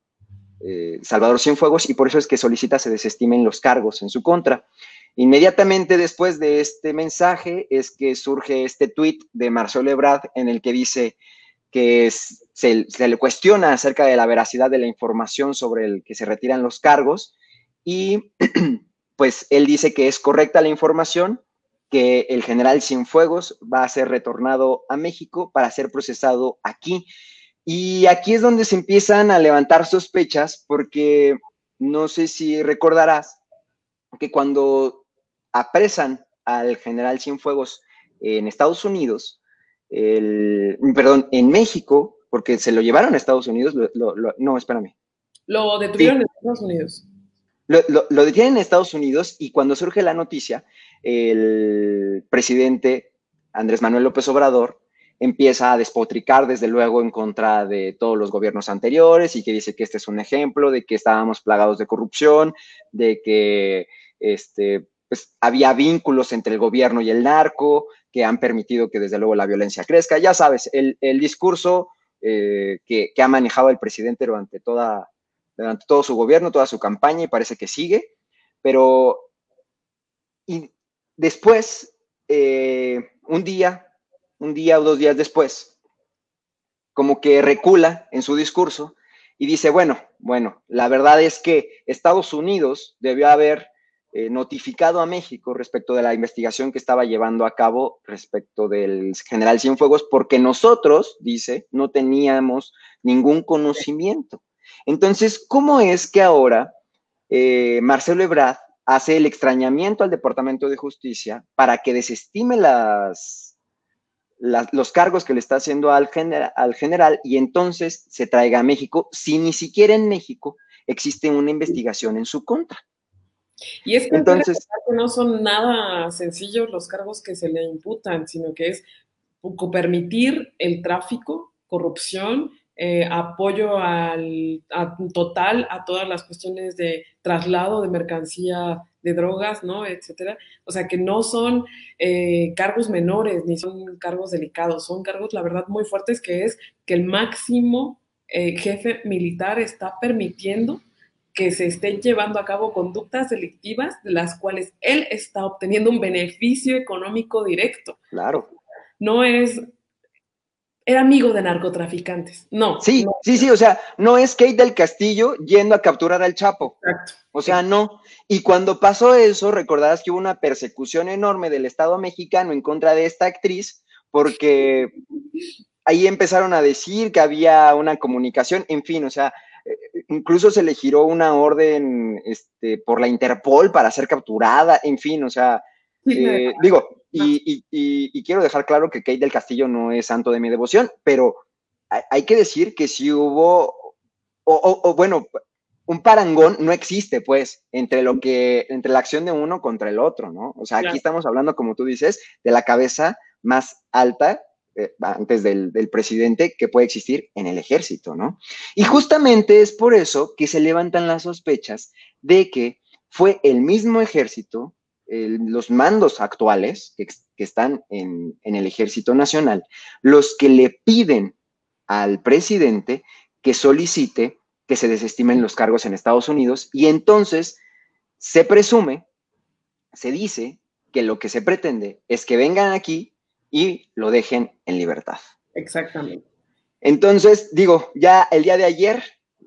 eh, Salvador Cienfuegos, y por eso es que solicita se desestimen los cargos en su contra. Inmediatamente después de este mensaje es que surge este tuit de Marcelo Ebrard en el que dice que se, le cuestiona acerca de la veracidad de la información sobre el que se retiran los cargos y pues él dice que es correcta la información, que el general Cienfuegos va a ser retornado a México para ser procesado aquí. Y aquí es donde se empiezan a levantar sospechas porque no sé si recordarás que cuando apresan al general Cienfuegos en Estados Unidos, el, perdón, en México, porque se lo llevaron a Estados Unidos, no, espérame. Lo detuvieron en Estados Unidos. Lo, detienen en Estados Unidos y cuando surge la noticia, el presidente Andrés Manuel López Obrador empieza a despotricar desde luego en contra de todos los gobiernos anteriores y que dice que este es un ejemplo de que estábamos plagados de corrupción, de que este, pues, había vínculos entre el gobierno y el narco, que han permitido que desde luego la violencia crezca. Ya sabes, el, discurso eh, que, ha manejado el presidente durante, toda, durante todo su gobierno, toda su campaña, y parece que sigue, pero y después, eh, un día, un día o dos días después, como que recula en su discurso y dice, bueno, bueno, la verdad es que Estados Unidos debió haber eh, notificado a México respecto de la investigación que estaba llevando a cabo respecto del general Cienfuegos, porque nosotros, dice, no teníamos ningún conocimiento. Entonces, ¿cómo es que ahora eh, Marcelo Ebrard hace el extrañamiento al Departamento de Justicia para que desestime las, los cargos que le está haciendo al, al general y entonces se traiga a México si ni siquiera en México existe una investigación en su contra? Y es que Entonces, no son nada sencillos los cargos que se le imputan, sino que es permitir el tráfico, corrupción, eh, apoyo al, total a todas las cuestiones de traslado de mercancía de drogas, ¿no? Etcétera. O sea, que no son eh, cargos menores ni son cargos delicados, son cargos, la verdad, muy fuertes, que es que el máximo eh, jefe militar está permitiendo que se estén llevando a cabo conductas delictivas de las cuales él está obteniendo un beneficio económico directo. Claro. No es era amigo de narcotraficantes. No. Sí, sí, sí, o sea, no es Kate del Castillo yendo a capturar al Chapo. Exacto. O sea, no. Y cuando pasó eso, recordarás que hubo una persecución enorme del Estado mexicano en contra de esta actriz, porque ahí empezaron a decir que había una comunicación, en fin, o sea, incluso se le giró una orden este, por la Interpol para ser capturada, en fin, o sea, eh, digo, y, quiero dejar claro que Kate del Castillo no es santo de mi devoción, pero hay, que decir que si hubo, o, bueno, un parangón no existe, pues, entre lo que, entre la acción de uno contra el otro, ¿no? O sea, aquí estamos hablando, como tú dices, de la cabeza más alta eh, antes del, presidente que puede existir en el ejército, ¿no? Y justamente es por eso que se levantan las sospechas de que fue el mismo ejército, los mandos actuales que, están en, en el ejército nacional, los que le piden al presidente que solicite que se desestimen los cargos en Estados Unidos y entonces se presume, se dice que lo que se pretende es que vengan aquí y lo dejen en libertad. Exactamente. Entonces, digo, ya el día de ayer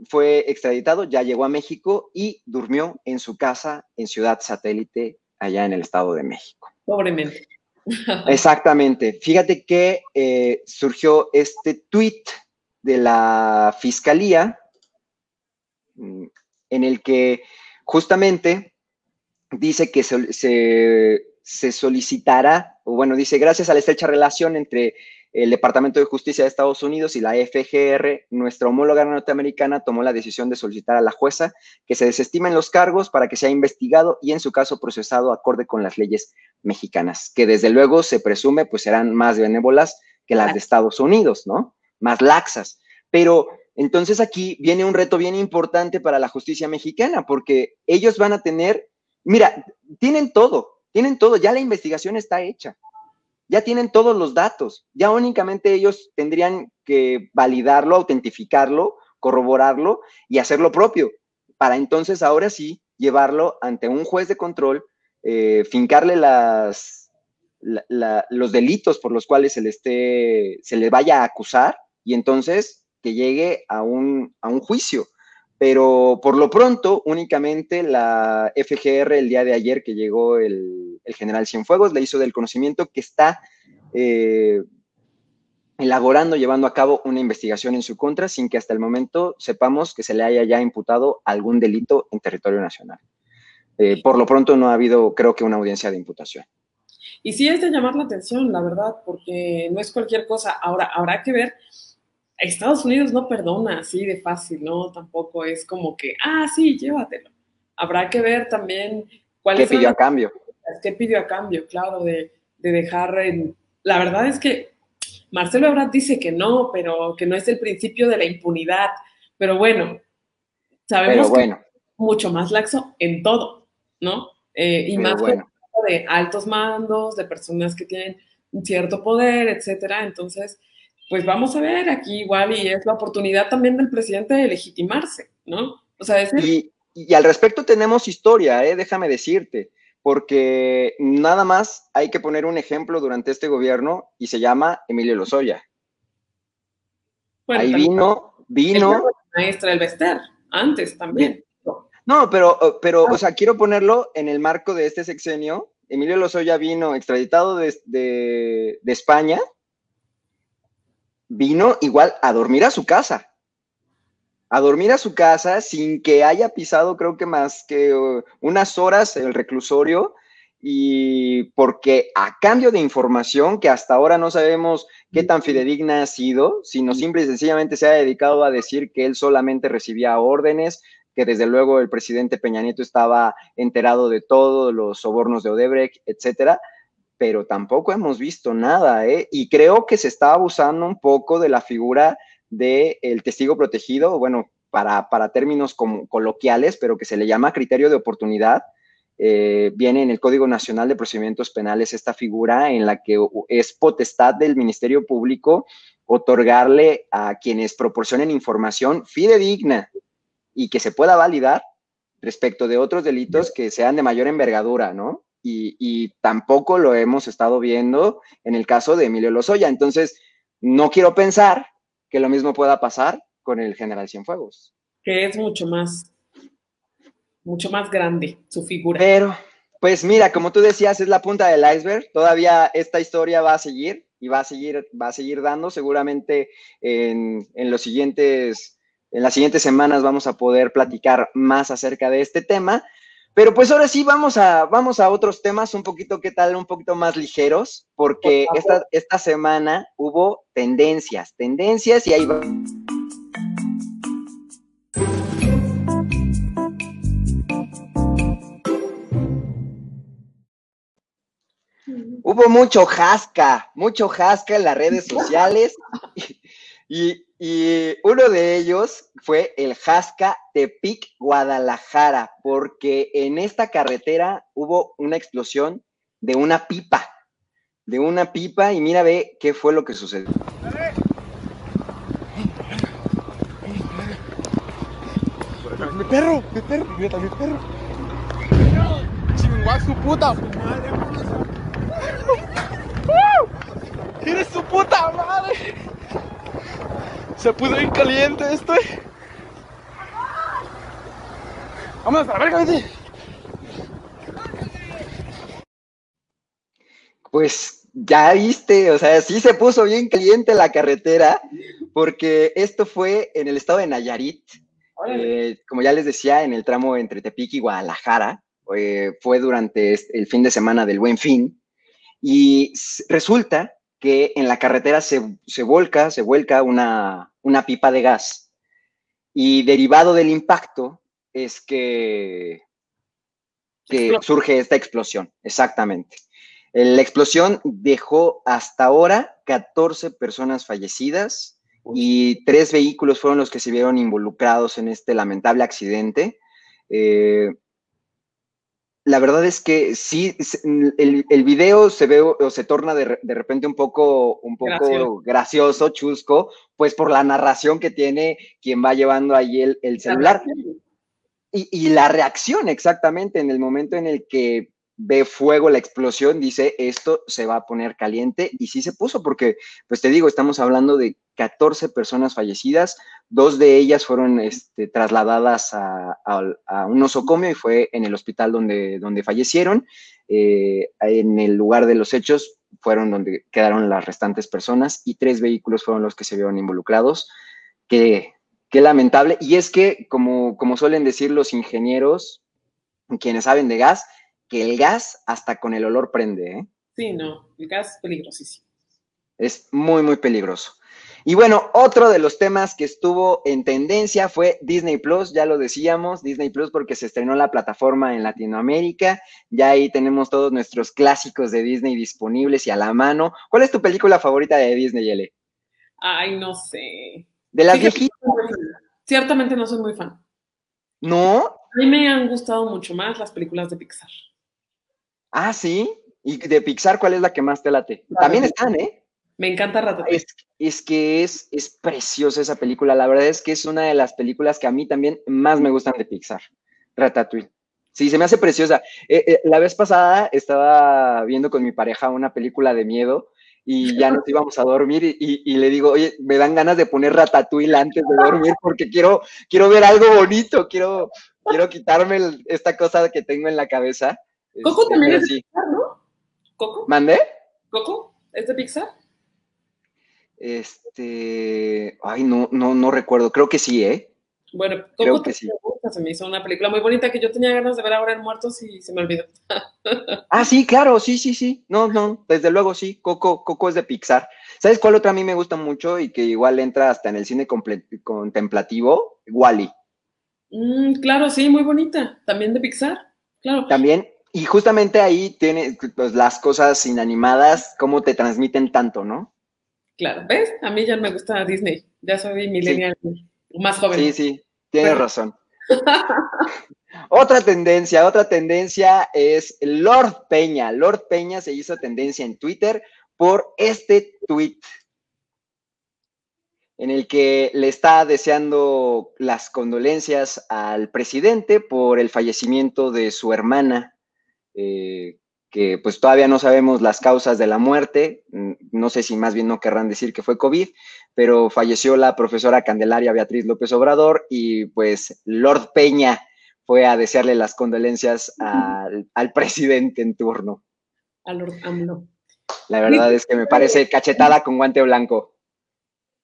fue extraditado, ya llegó a México y durmió en su casa en Ciudad Satélite, allá en el Estado de México. Pobremente. Exactamente. Fíjate que eh, surgió este tweet de la Fiscalía mm, en el que justamente dice que se, se solicitará, o bueno, dice, gracias a la estrecha relación entre el Departamento de Justicia de Estados Unidos y la FGR, nuestra homóloga norteamericana tomó la decisión de solicitar a la jueza que se desestimen los cargos para que sea investigado y en su caso procesado acorde con las leyes mexicanas, que desde luego se presume pues serán más benévolas que las de Estados Unidos, ¿no? Más laxas. Pero entonces aquí viene un reto bien importante para la justicia mexicana, porque ellos van a tener, mira, tienen todo, tienen todo, ya la investigación está hecha ya tienen todos los datos, ya únicamente ellos tendrían que validarlo, autentificarlo, corroborarlo y hacer lo propio, para entonces ahora sí llevarlo ante un juez de control, eh, fincarle los delitos por los cuales se le, esté, se le vaya a acusar y entonces que llegue a un, a un juicio. Pero por lo pronto, únicamente la FGR el día de ayer que llegó el, general Cienfuegos le hizo del conocimiento que está eh, elaborando, llevando a cabo una investigación en su contra sin que hasta el momento sepamos que se le haya ya imputado algún delito en territorio nacional. Eh, por lo pronto no ha habido, creo que, una audiencia de imputación. Y sí es de llamar la atención, la verdad, porque no es cualquier cosa. Ahora, habrá que ver Estados Unidos no perdona así de fácil, ¿no? Tampoco es como que, ah, sí, llévatelo. Habrá que ver también cuál ¿Qué pidió a cambio? ¿Qué pidió a cambio? Claro, de, dejar. En... La verdad es que Marcelo Ebrard dice que no, pero que no es el principio de la impunidad. Pero bueno, sabemos que mucho más laxo en todo, ¿no? Eh, y más de altos mandos, de personas que tienen un cierto poder, etcétera. Entonces, pues vamos a ver, aquí igual y es la oportunidad también del presidente de legitimarse, ¿no? O sea, es y, y, al respecto tenemos historia, ¿eh? déjame decirte, porque nada más hay que poner un ejemplo durante este gobierno y se llama Emilio Lozoya. Ahí vino, vino. Maestra del Bester, antes también. No, pero, pero, o sea, quiero ponerlo en el marco de este sexenio. Emilio Lozoya vino extraditado de, de, de España vino igual a dormir a su casa. A dormir a su casa sin que haya pisado, creo que más que uh, unas horas el reclusorio, y porque a cambio de información que hasta ahora no sabemos qué tan fidedigna ha sido, sino simple y sencillamente se ha dedicado a decir que él solamente recibía órdenes, que desde luego el presidente Peña Nieto estaba enterado de todos los sobornos de Odebrecht, etcétera pero tampoco hemos visto nada, ¿eh? Y creo que se está abusando un poco de la figura del testigo protegido, bueno, para, para términos como, coloquiales, pero que se le llama criterio de oportunidad. Eh, viene en el Código Nacional de Procedimientos Penales esta figura en la que es potestad del Ministerio Público otorgarle a quienes proporcionen información fidedigna y que se pueda validar respecto de otros delitos que sean de mayor envergadura, ¿no? Y, tampoco lo hemos estado viendo en el caso de Emilio Lozoya. Entonces, no quiero pensar que lo mismo pueda pasar con el general Cienfuegos. Que es mucho más, mucho más grande su figura. Pero, pues mira, como tú decías, es la punta del iceberg. Todavía esta historia va a seguir y va a seguir, va a seguir dando. Seguramente en, en los siguientes, en las siguientes semanas vamos a poder platicar más acerca de este tema. Pero pues ahora sí vamos a, vamos a otros temas un poquito, ¿qué tal? Un poquito más ligeros, porque esta, esta semana hubo tendencias, tendencias y ahí va. Hubo mucho jasca, mucho jasca en las redes sociales y, y uno de ellos fue el Jasca Tepic Guadalajara, porque en esta carretera hubo una explosión de una pipa, de una pipa, y mira, ve qué fue lo que sucedió. Mi perro, mi perro, mi perro. Chingua su puta madre. ¡Eres su puta madre! Se puso bien caliente esto. Vamos a la verga, vete. Pues ya viste, o sea, sí se puso bien caliente la carretera, porque esto fue en el estado de Nayarit. Eh, como ya les decía, en el tramo entre Tepic y Guadalajara, eh, fue durante el fin de semana del Buen Fin, y resulta que en la carretera se, se volca, se vuelca una, una pipa de gas, y derivado del impacto es que, que surge esta explosión, exactamente. La explosión dejó hasta ahora 14 personas fallecidas y tres vehículos fueron los que se vieron involucrados en este lamentable accidente. Eh, la verdad es que sí, el, video se ve o se torna de, repente un poco, un poco gracioso. chusco, pues por la narración que tiene quien va llevando ahí el, el celular. Y, y, la reacción exactamente en el momento en el que ve fuego, la explosión, dice, esto se va a poner caliente y sí se puso porque, pues te digo, estamos hablando de 14 personas fallecidas, dos de ellas fueron este, trasladadas a, un nosocomio y fue en el hospital donde, donde fallecieron. Eh, en el lugar de los hechos fueron donde quedaron las restantes personas y tres vehículos fueron los que se vieron involucrados. Qué, qué lamentable. Y es que, como, como suelen decir los ingenieros, quienes saben de gas, que el gas hasta con el olor prende. ¿eh? Sí, no, el gas es peligrosísimo. Es muy, muy peligroso. Y bueno, otro de los temas que estuvo en tendencia fue Disney Plus, ya lo decíamos, Disney Plus porque se estrenó la plataforma en Latinoamérica, ya ahí tenemos todos nuestros clásicos de Disney disponibles y a la mano. ¿Cuál es tu película favorita de Disney, Yele? Ay, no sé. ¿De las viejitas? Ciertamente no soy muy fan. ¿No? A mí me han gustado mucho más las películas de Pixar. Ah, sí. ¿Y de Pixar cuál es la que más te late? También están, ¿eh? Me encanta Ratatouille. Es, que es, es preciosa esa película. La verdad es que es una de las películas que a mí también más me gustan de Pixar. Ratatouille. Sí, se me hace preciosa. Eh, eh, la vez pasada estaba viendo con mi pareja una película de miedo y ya nos íbamos a dormir y, le digo, oye, me dan ganas de poner Ratatouille antes de dormir porque quiero, quiero ver algo bonito, quiero, quiero quitarme esta cosa que tengo en la cabeza. Coco este, también es de Pixar, ¿no? ¿Coco? ¿Mandé? ¿Coco? ¿Es de Pixar? Este. Ay, no, no, no recuerdo. Creo que sí, ¿eh? Bueno, Coco que sí. se me hizo una película muy bonita que yo tenía ganas de ver ahora en Muertos y se me olvidó. ah, sí, claro, sí, sí, sí. No, no, desde luego sí. Coco, Coco es de Pixar. ¿Sabes cuál otra a mí me gusta mucho y que igual entra hasta en el cine contemplativo? Wally. Mm, claro, sí, muy bonita. También de Pixar. Claro. También y justamente ahí tiene pues, las cosas inanimadas, cómo te transmiten tanto, ¿no? Claro, ¿ves? A mí ya me gusta Disney. Ya soy millennial más joven. Sí, sí, tienes razón. otra tendencia, otra tendencia es Lord Peña. Lord Peña se hizo tendencia en Twitter por este tweet en el que le está deseando las condolencias al presidente por el fallecimiento de su hermana eh, que pues todavía no sabemos las causas de la muerte, no sé si más bien no querrán decir que fue COVID, pero falleció la profesora Candelaria Beatriz López Obrador y pues Lord Peña fue a desearle las condolencias al, presidente en turno. A Lord AMLO. La verdad es que me parece cachetada con guante blanco.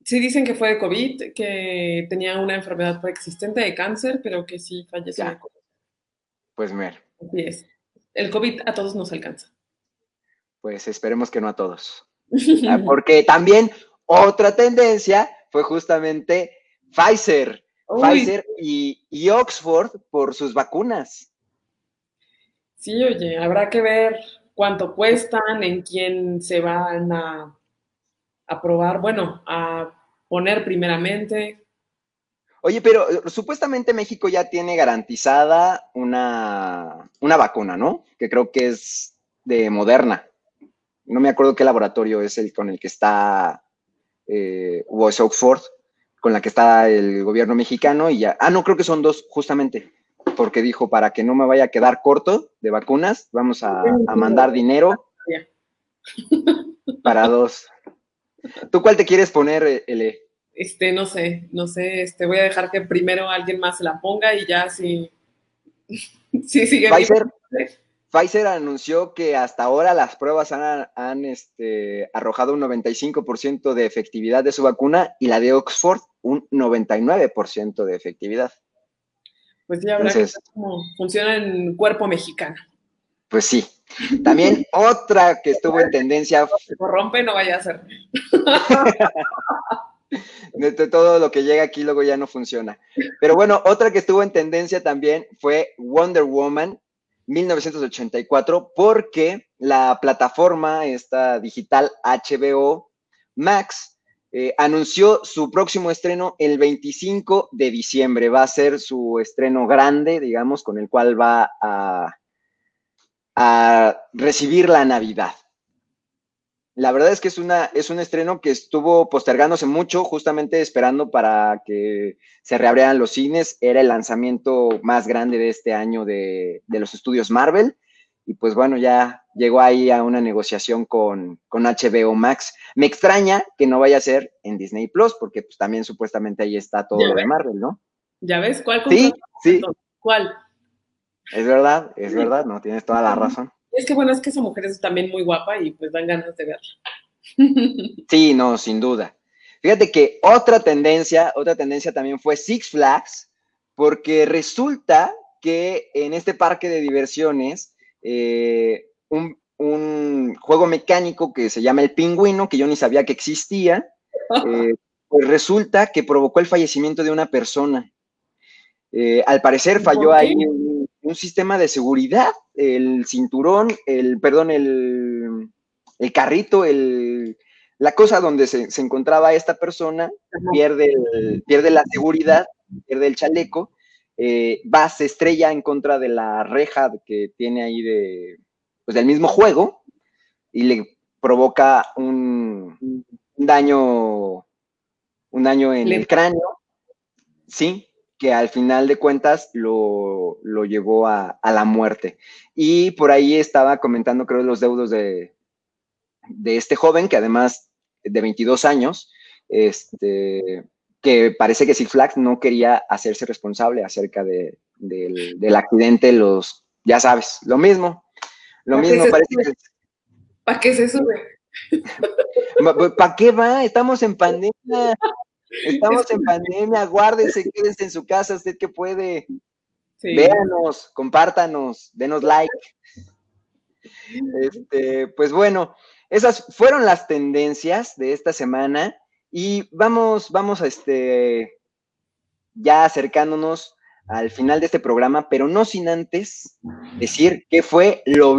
Sí, dicen que fue de COVID, que tenía una enfermedad preexistente de cáncer, pero que sí falleció. Pues mer. Así es el COVID a todos nos alcanza. Pues esperemos que no a todos. Ah, porque también otra tendencia fue justamente Pfizer. Pfizer y, Oxford por sus vacunas. Sí, oye, habrá que ver cuánto cuestan, en quién se van a, a probar, bueno, a poner primeramente. Oye, pero eh, supuestamente México ya tiene garantizada una, vacuna, ¿no? Que creo que es de Moderna. No me acuerdo qué laboratorio es el con el que está, eh, o es Oxford, con la que está el gobierno mexicano y ya. Ah, no, creo que son dos, justamente, porque dijo, para que no me vaya a quedar corto de vacunas, vamos a, mandar dinero para dos. ¿Tú cuál te quieres poner, Ele? este, no sé, no sé, este, voy a dejar que primero alguien más se la ponga y ya si, si sigue Pfizer, Pfizer anunció que hasta ahora las pruebas han, han este, arrojado un 95% de efectividad de su vacuna y la de Oxford un 99% de efectividad. Pues ya habrá que ver cómo funciona en cuerpo mexicano. Pues sí. También otra que estuvo en tendencia. Se corrompe, no vaya a ser. De todo lo que llega aquí luego ya no funciona. Pero bueno, otra que estuvo en tendencia también fue Wonder Woman 1984, porque la plataforma, esta digital HBO Max, eh, anunció su próximo estreno el 25 de diciembre. Va a ser su estreno grande, digamos, con el cual va a, a recibir la Navidad. La verdad es que es, una, es un estreno que estuvo postergándose mucho, justamente esperando para que se reabrieran los cines. Era el lanzamiento más grande de este año de, los estudios Marvel. Y pues bueno, ya llegó ahí a una negociación con, con, HBO Max. Me extraña que no vaya a ser en Disney Plus, porque pues también supuestamente ahí está todo lo de Marvel, ¿no? ¿Ya ves? ¿Cuál? Sí, sí. ¿Cuál? Es verdad, es verdad, no, tienes toda la razón. Es que bueno, es que esa mujer es también muy guapa y pues dan ganas de verla. Sí, no, sin duda. Fíjate que otra tendencia, otra tendencia también fue Six Flags, porque resulta que en este parque de diversiones, eh, un, juego mecánico que se llama el pingüino, que yo ni sabía que existía, eh, pues resulta que provocó el fallecimiento de una persona. Eh, al parecer falló ahí un sistema de seguridad, el cinturón, el, perdón, el, el carrito, el, la cosa donde se, encontraba esta persona, pierde, pierde la seguridad, pierde el chaleco, eh, va, se estrella en contra de la reja que tiene ahí de, pues, del mismo juego y le provoca un, daño, un daño en el cráneo, sí, que al final de cuentas lo, llevó a, la muerte. Y por ahí estaba comentando, creo, los deudos de, de este joven, que además de 22 años, este, que parece que Six Flags no quería hacerse responsable acerca del, accidente, los, ya sabes, lo mismo, lo mismo, parece que... ¿Para qué se sube? ¿Para qué va? Estamos en pandemia. Estamos en pandemia, guárdense, quédense en su casa, usted que puede. Véanos, compártanos, denos like. Este, pues bueno, esas fueron las tendencias de esta semana y vamos, vamos a este, ya acercándonos al final de este programa, pero no sin antes decir qué fue lo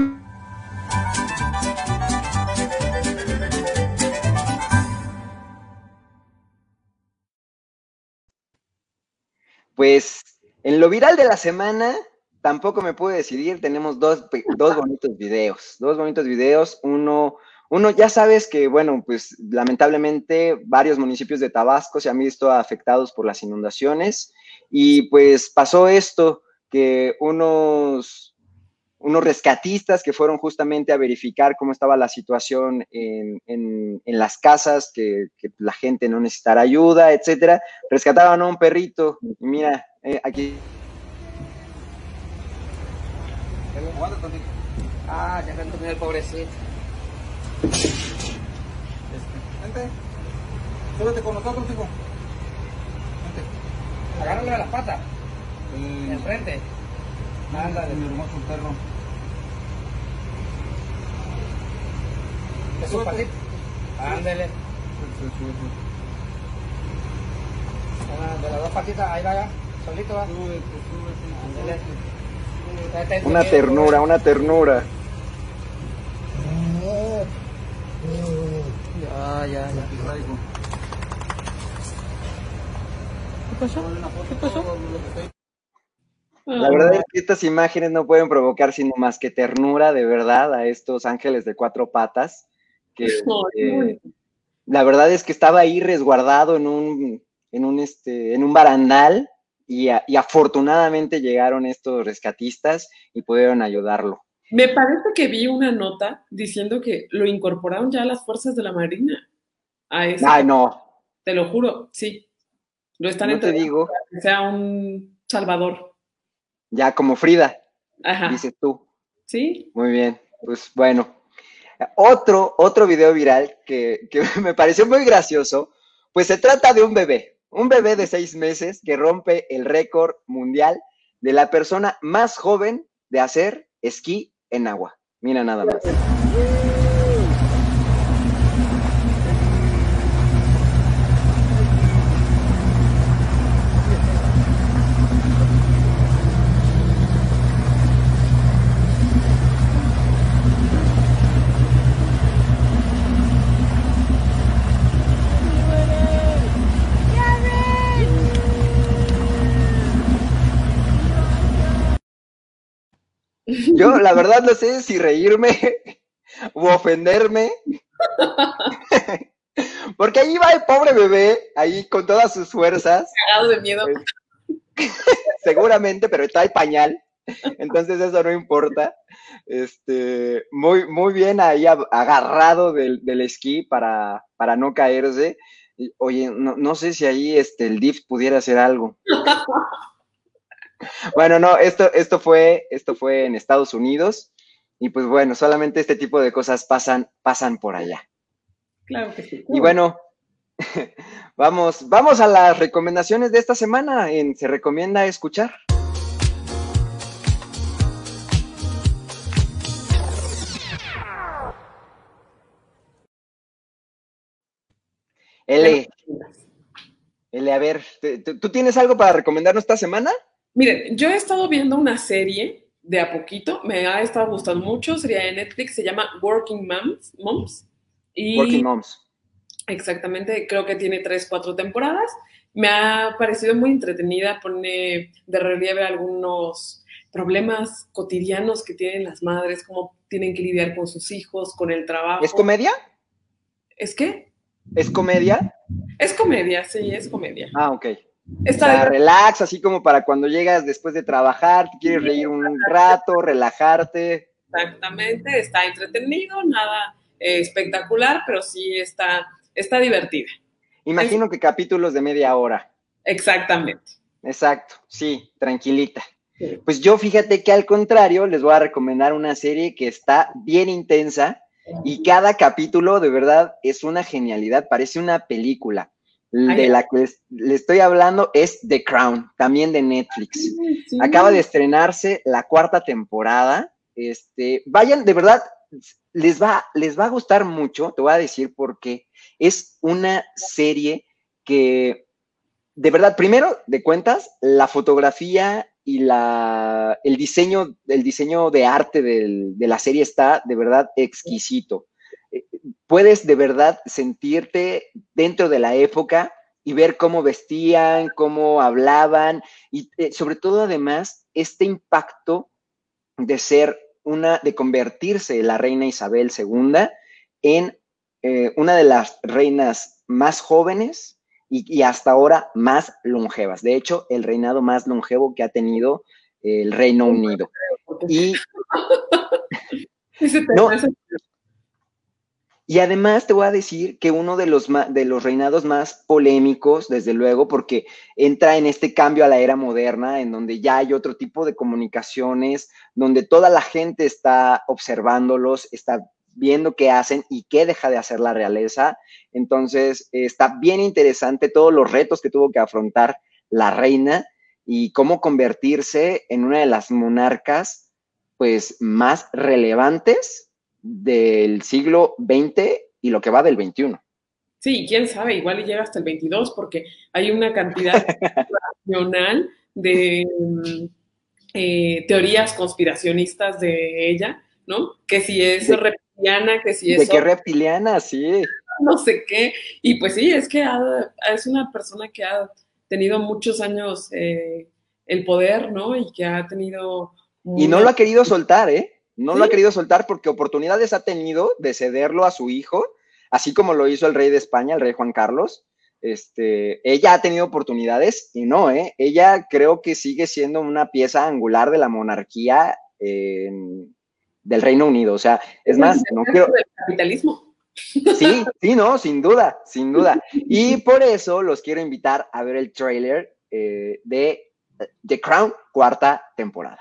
Pues en lo viral de la semana, tampoco me pude decidir. Tenemos dos, dos bonitos videos, dos bonitos videos. Uno, uno, ya sabes que, bueno, pues lamentablemente varios municipios de Tabasco se han visto afectados por las inundaciones y pues pasó esto, que unos unos rescatistas que fueron justamente a verificar cómo estaba la situación en, las casas, que, la gente no necesitara ayuda, etcétera. Rescataban a un perrito y mira, eh, aquí. Ah, ya el pobrecito. Vente, súbete con nosotros, hijo. Vente. Agárrale a las patas. Eh, Enfrente. Ándale. Mi hermoso perro. ¿Es un patito? Ándale. De las dos patitas, ahí va ya. Solito va. Ándale. Una ternura, una ternura. Ya, ya, ya. ¿Qué pasó? ¿Qué pasó? La verdad es que estas imágenes no pueden provocar sino más que ternura de verdad a estos ángeles de cuatro patas. Que, eh, la verdad es que estaba ahí resguardado en un, en un, este, en un barandal y, afortunadamente llegaron estos rescatistas y pudieron ayudarlo. Me parece que vi una nota diciendo que lo incorporaron ya a las fuerzas de la Marina. A Ay, no. Te lo juro, sí. Lo están no te digo. Que sea un salvador. Ya como Frida, dices tú. Sí. Muy bien, pues bueno. Otro, otro video viral que, que me pareció muy gracioso, pues se trata de un bebé, un bebé de seis meses que rompe el récord mundial de la persona más joven de hacer esquí en agua. Mira nada más. Yo, la verdad, no sé si reírme o ofenderme. Porque ahí va el pobre bebé, ahí con todas sus fuerzas. Cagado de miedo. Seguramente, pero está el pañal. Entonces eso no importa. Este, muy, muy bien ahí agarrado del, esquí para, para no caerse. Oye, no, no, sé si ahí este, el DIF pudiera hacer algo. Bueno, no, esto, esto, fue, esto fue en Estados Unidos y pues bueno, solamente este tipo de cosas pasan, pasan por allá. Claro que sí. Y bueno, vamos, vamos a las recomendaciones de esta semana en Se Recomienda Escuchar. L, L, a ver, ¿tú tienes algo para recomendarnos esta semana? Miren, yo he estado viendo una serie de a poquito, me ha estado gustando mucho, sería de Netflix, se llama Working Moms. Moms y Working Moms. Exactamente, creo que tiene tres, cuatro temporadas. Me ha parecido muy entretenida, pone de relieve algunos problemas cotidianos que tienen las madres, cómo tienen que lidiar con sus hijos, con el trabajo. ¿Es comedia? ¿Es qué? ¿Es comedia? Es comedia, sí, es comedia. Ah, ok. Está relax, así como para cuando llegas después de trabajar, te quieres reír un rato, relajarte. Exactamente, está entretenido, nada eh, espectacular, pero sí está, está divertida. Imagino que capítulos de media hora. Exactamente. Exacto, sí, tranquilita. Pues yo fíjate que al contrario, les voy a recomendar una serie que está bien intensa y cada capítulo de verdad es una genialidad, parece una película de la que le estoy hablando es The Crown, también de Netflix. Acaba de estrenarse la cuarta temporada. Este, vayan, de verdad, les va, les va a gustar mucho, te voy a decir por qué. Es una serie que, de verdad, primero de cuentas, la fotografía y la, el, diseño, el diseño de arte de la serie está de verdad exquisito puedes de verdad sentirte dentro de la época y ver cómo vestían, cómo hablaban y eh, sobre todo además este impacto de ser una, de convertirse la reina Isabel II en eh, una de las reinas más jóvenes y, hasta ahora más longevas. De hecho, el reinado más longevo que ha tenido el Reino Unido. Y no, y además te voy a decir que uno de los, de los reinados más polémicos, desde luego, porque entra en este cambio a la era moderna, en donde ya hay otro tipo de comunicaciones, donde toda la gente está observándolos, está viendo qué hacen y qué deja de hacer la realeza. Entonces, está bien interesante todos los retos que tuvo que afrontar la reina y cómo convertirse en una de las monarcas, pues, más relevantes del siglo XX y lo que va del XXI. Sí, quién sabe, igual llega hasta el 22 porque hay una cantidad nacional de eh, teorías conspiracionistas de ella, ¿no? Que si es reptiliana, que si es... De qué reptiliana, sí. No sé qué. Y pues sí, es que es una persona que ha tenido muchos años eh, el poder, ¿no? Y que ha tenido... Y no lo ha querido soltar, ¿eh? No lo ha querido soltar porque oportunidades ha tenido de cederlo a su hijo, así como lo hizo el rey de España, el rey Juan Carlos. Este, ella ha tenido oportunidades y no, ¿eh? Ella creo que sigue siendo una pieza angular de la monarquía del Reino Unido. O sea, es más, no quiero. capitalismo. Sí, sí, no, sin duda, sin duda. Y por eso los quiero invitar a ver el trailer eh, de The Crown, cuarta temporada.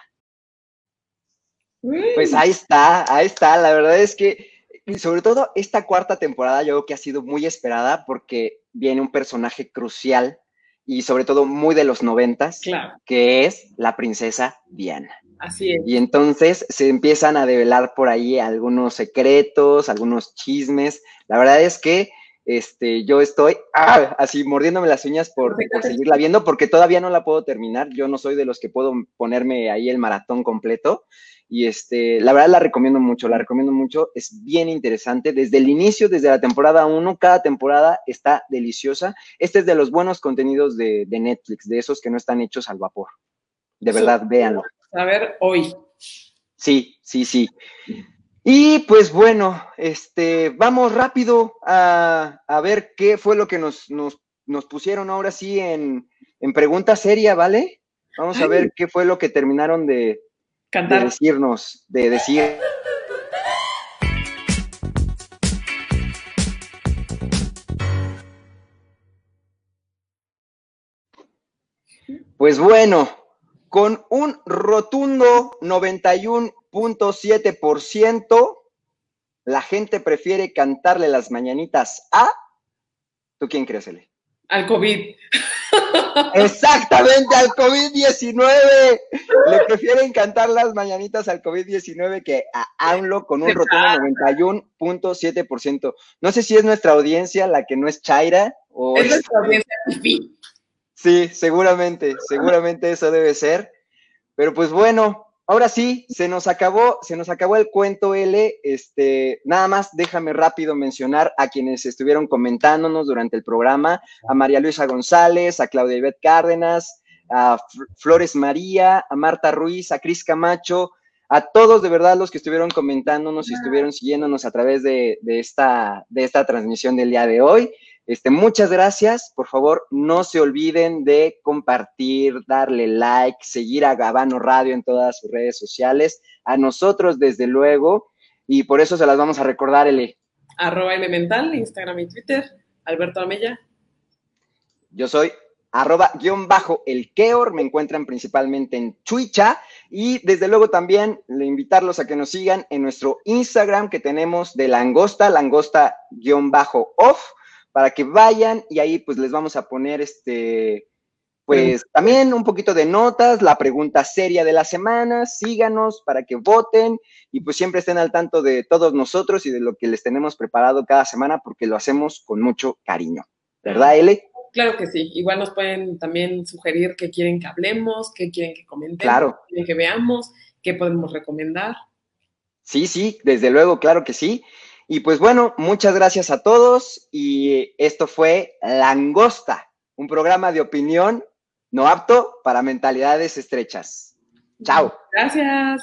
Pues ahí está, ahí está. La verdad es que, sobre todo esta cuarta temporada, yo creo que ha sido muy esperada porque viene un personaje crucial y sobre todo muy de los noventas, Claro, que es la princesa Diana. así es. Y entonces se empiezan a develar por ahí algunos secretos, algunos chismes. La verdad es que este, yo estoy ¡ah! así mordiéndome las uñas por, por seguirla viendo, porque todavía no la puedo terminar. Yo no soy de los que puedo ponerme ahí el maratón completo. Y este, la verdad la recomiendo mucho, la recomiendo mucho. Es bien interesante. Desde el inicio, desde la temporada 1, cada temporada está deliciosa. Este es de los buenos contenidos de, de Netflix, de esos que no están hechos al vapor. De verdad, véanlo. A ver, hoy. Sí, sí, sí. Y pues bueno, este, vamos rápido a, a ver qué fue lo que nos, nos, nos pusieron ahora sí en, en, pregunta seria, ¿vale? Vamos a ver qué fue lo que terminaron de, Cantar. de decirnos, de decir. Pues bueno, con un rotundo 91.7%, la gente prefiere cantarle las mañanitas a. ¿Tú quién crees, Ele? Al COVID. Exactamente, al COVID-19. Le prefieren cantar las mañanitas al COVID-19 que a AMLO con un rotundo 91.7%. No sé si es nuestra audiencia la que no es Chaira o. Es nuestra audiencia. Sí, seguramente, seguramente eso debe ser. Pero pues bueno, ahora sí, se nos acabó, se nos acabó el cuento L. Este, nada más déjame rápido mencionar a quienes estuvieron comentándonos durante el programa, a María Luisa González, a Claudia Ivette Cárdenas, a Flores María, a Marta Ruiz, a Cris Camacho, a todos de verdad los que estuvieron comentándonos y estuvieron siguiéndonos a través de, de, esta, de esta transmisión del día de hoy. Este, muchas gracias. Por favor, no se olviden de compartir, darle like, seguir a Gabano Radio en todas sus redes sociales. A nosotros, desde luego. Y por eso se las vamos a recordar, Ele. Arroba Elemental, Instagram y Twitter. Alberto Amella. Yo soy arroba guion bajo el Keor, me encuentran principalmente en Twicha y desde luego también le invitarlos a que nos sigan en nuestro Instagram que tenemos de Langosta, Langosta guion bajo off para que vayan y ahí pues les vamos a poner este, pues también un poquito de notas, la pregunta seria de la semana, síganos para que voten y pues siempre estén al tanto de todos nosotros y de lo que les tenemos preparado cada semana porque lo hacemos con mucho cariño. ¿Verdad, Ele? Claro que sí. Igual nos pueden también sugerir qué quieren que hablemos, qué quieren que comentemos, claro. qué quieren que veamos, qué podemos recomendar. Sí, sí, desde luego, claro que sí. Y pues bueno, muchas gracias a todos y esto fue Langosta, un programa de opinión no apto para mentalidades estrechas. Chao. Gracias.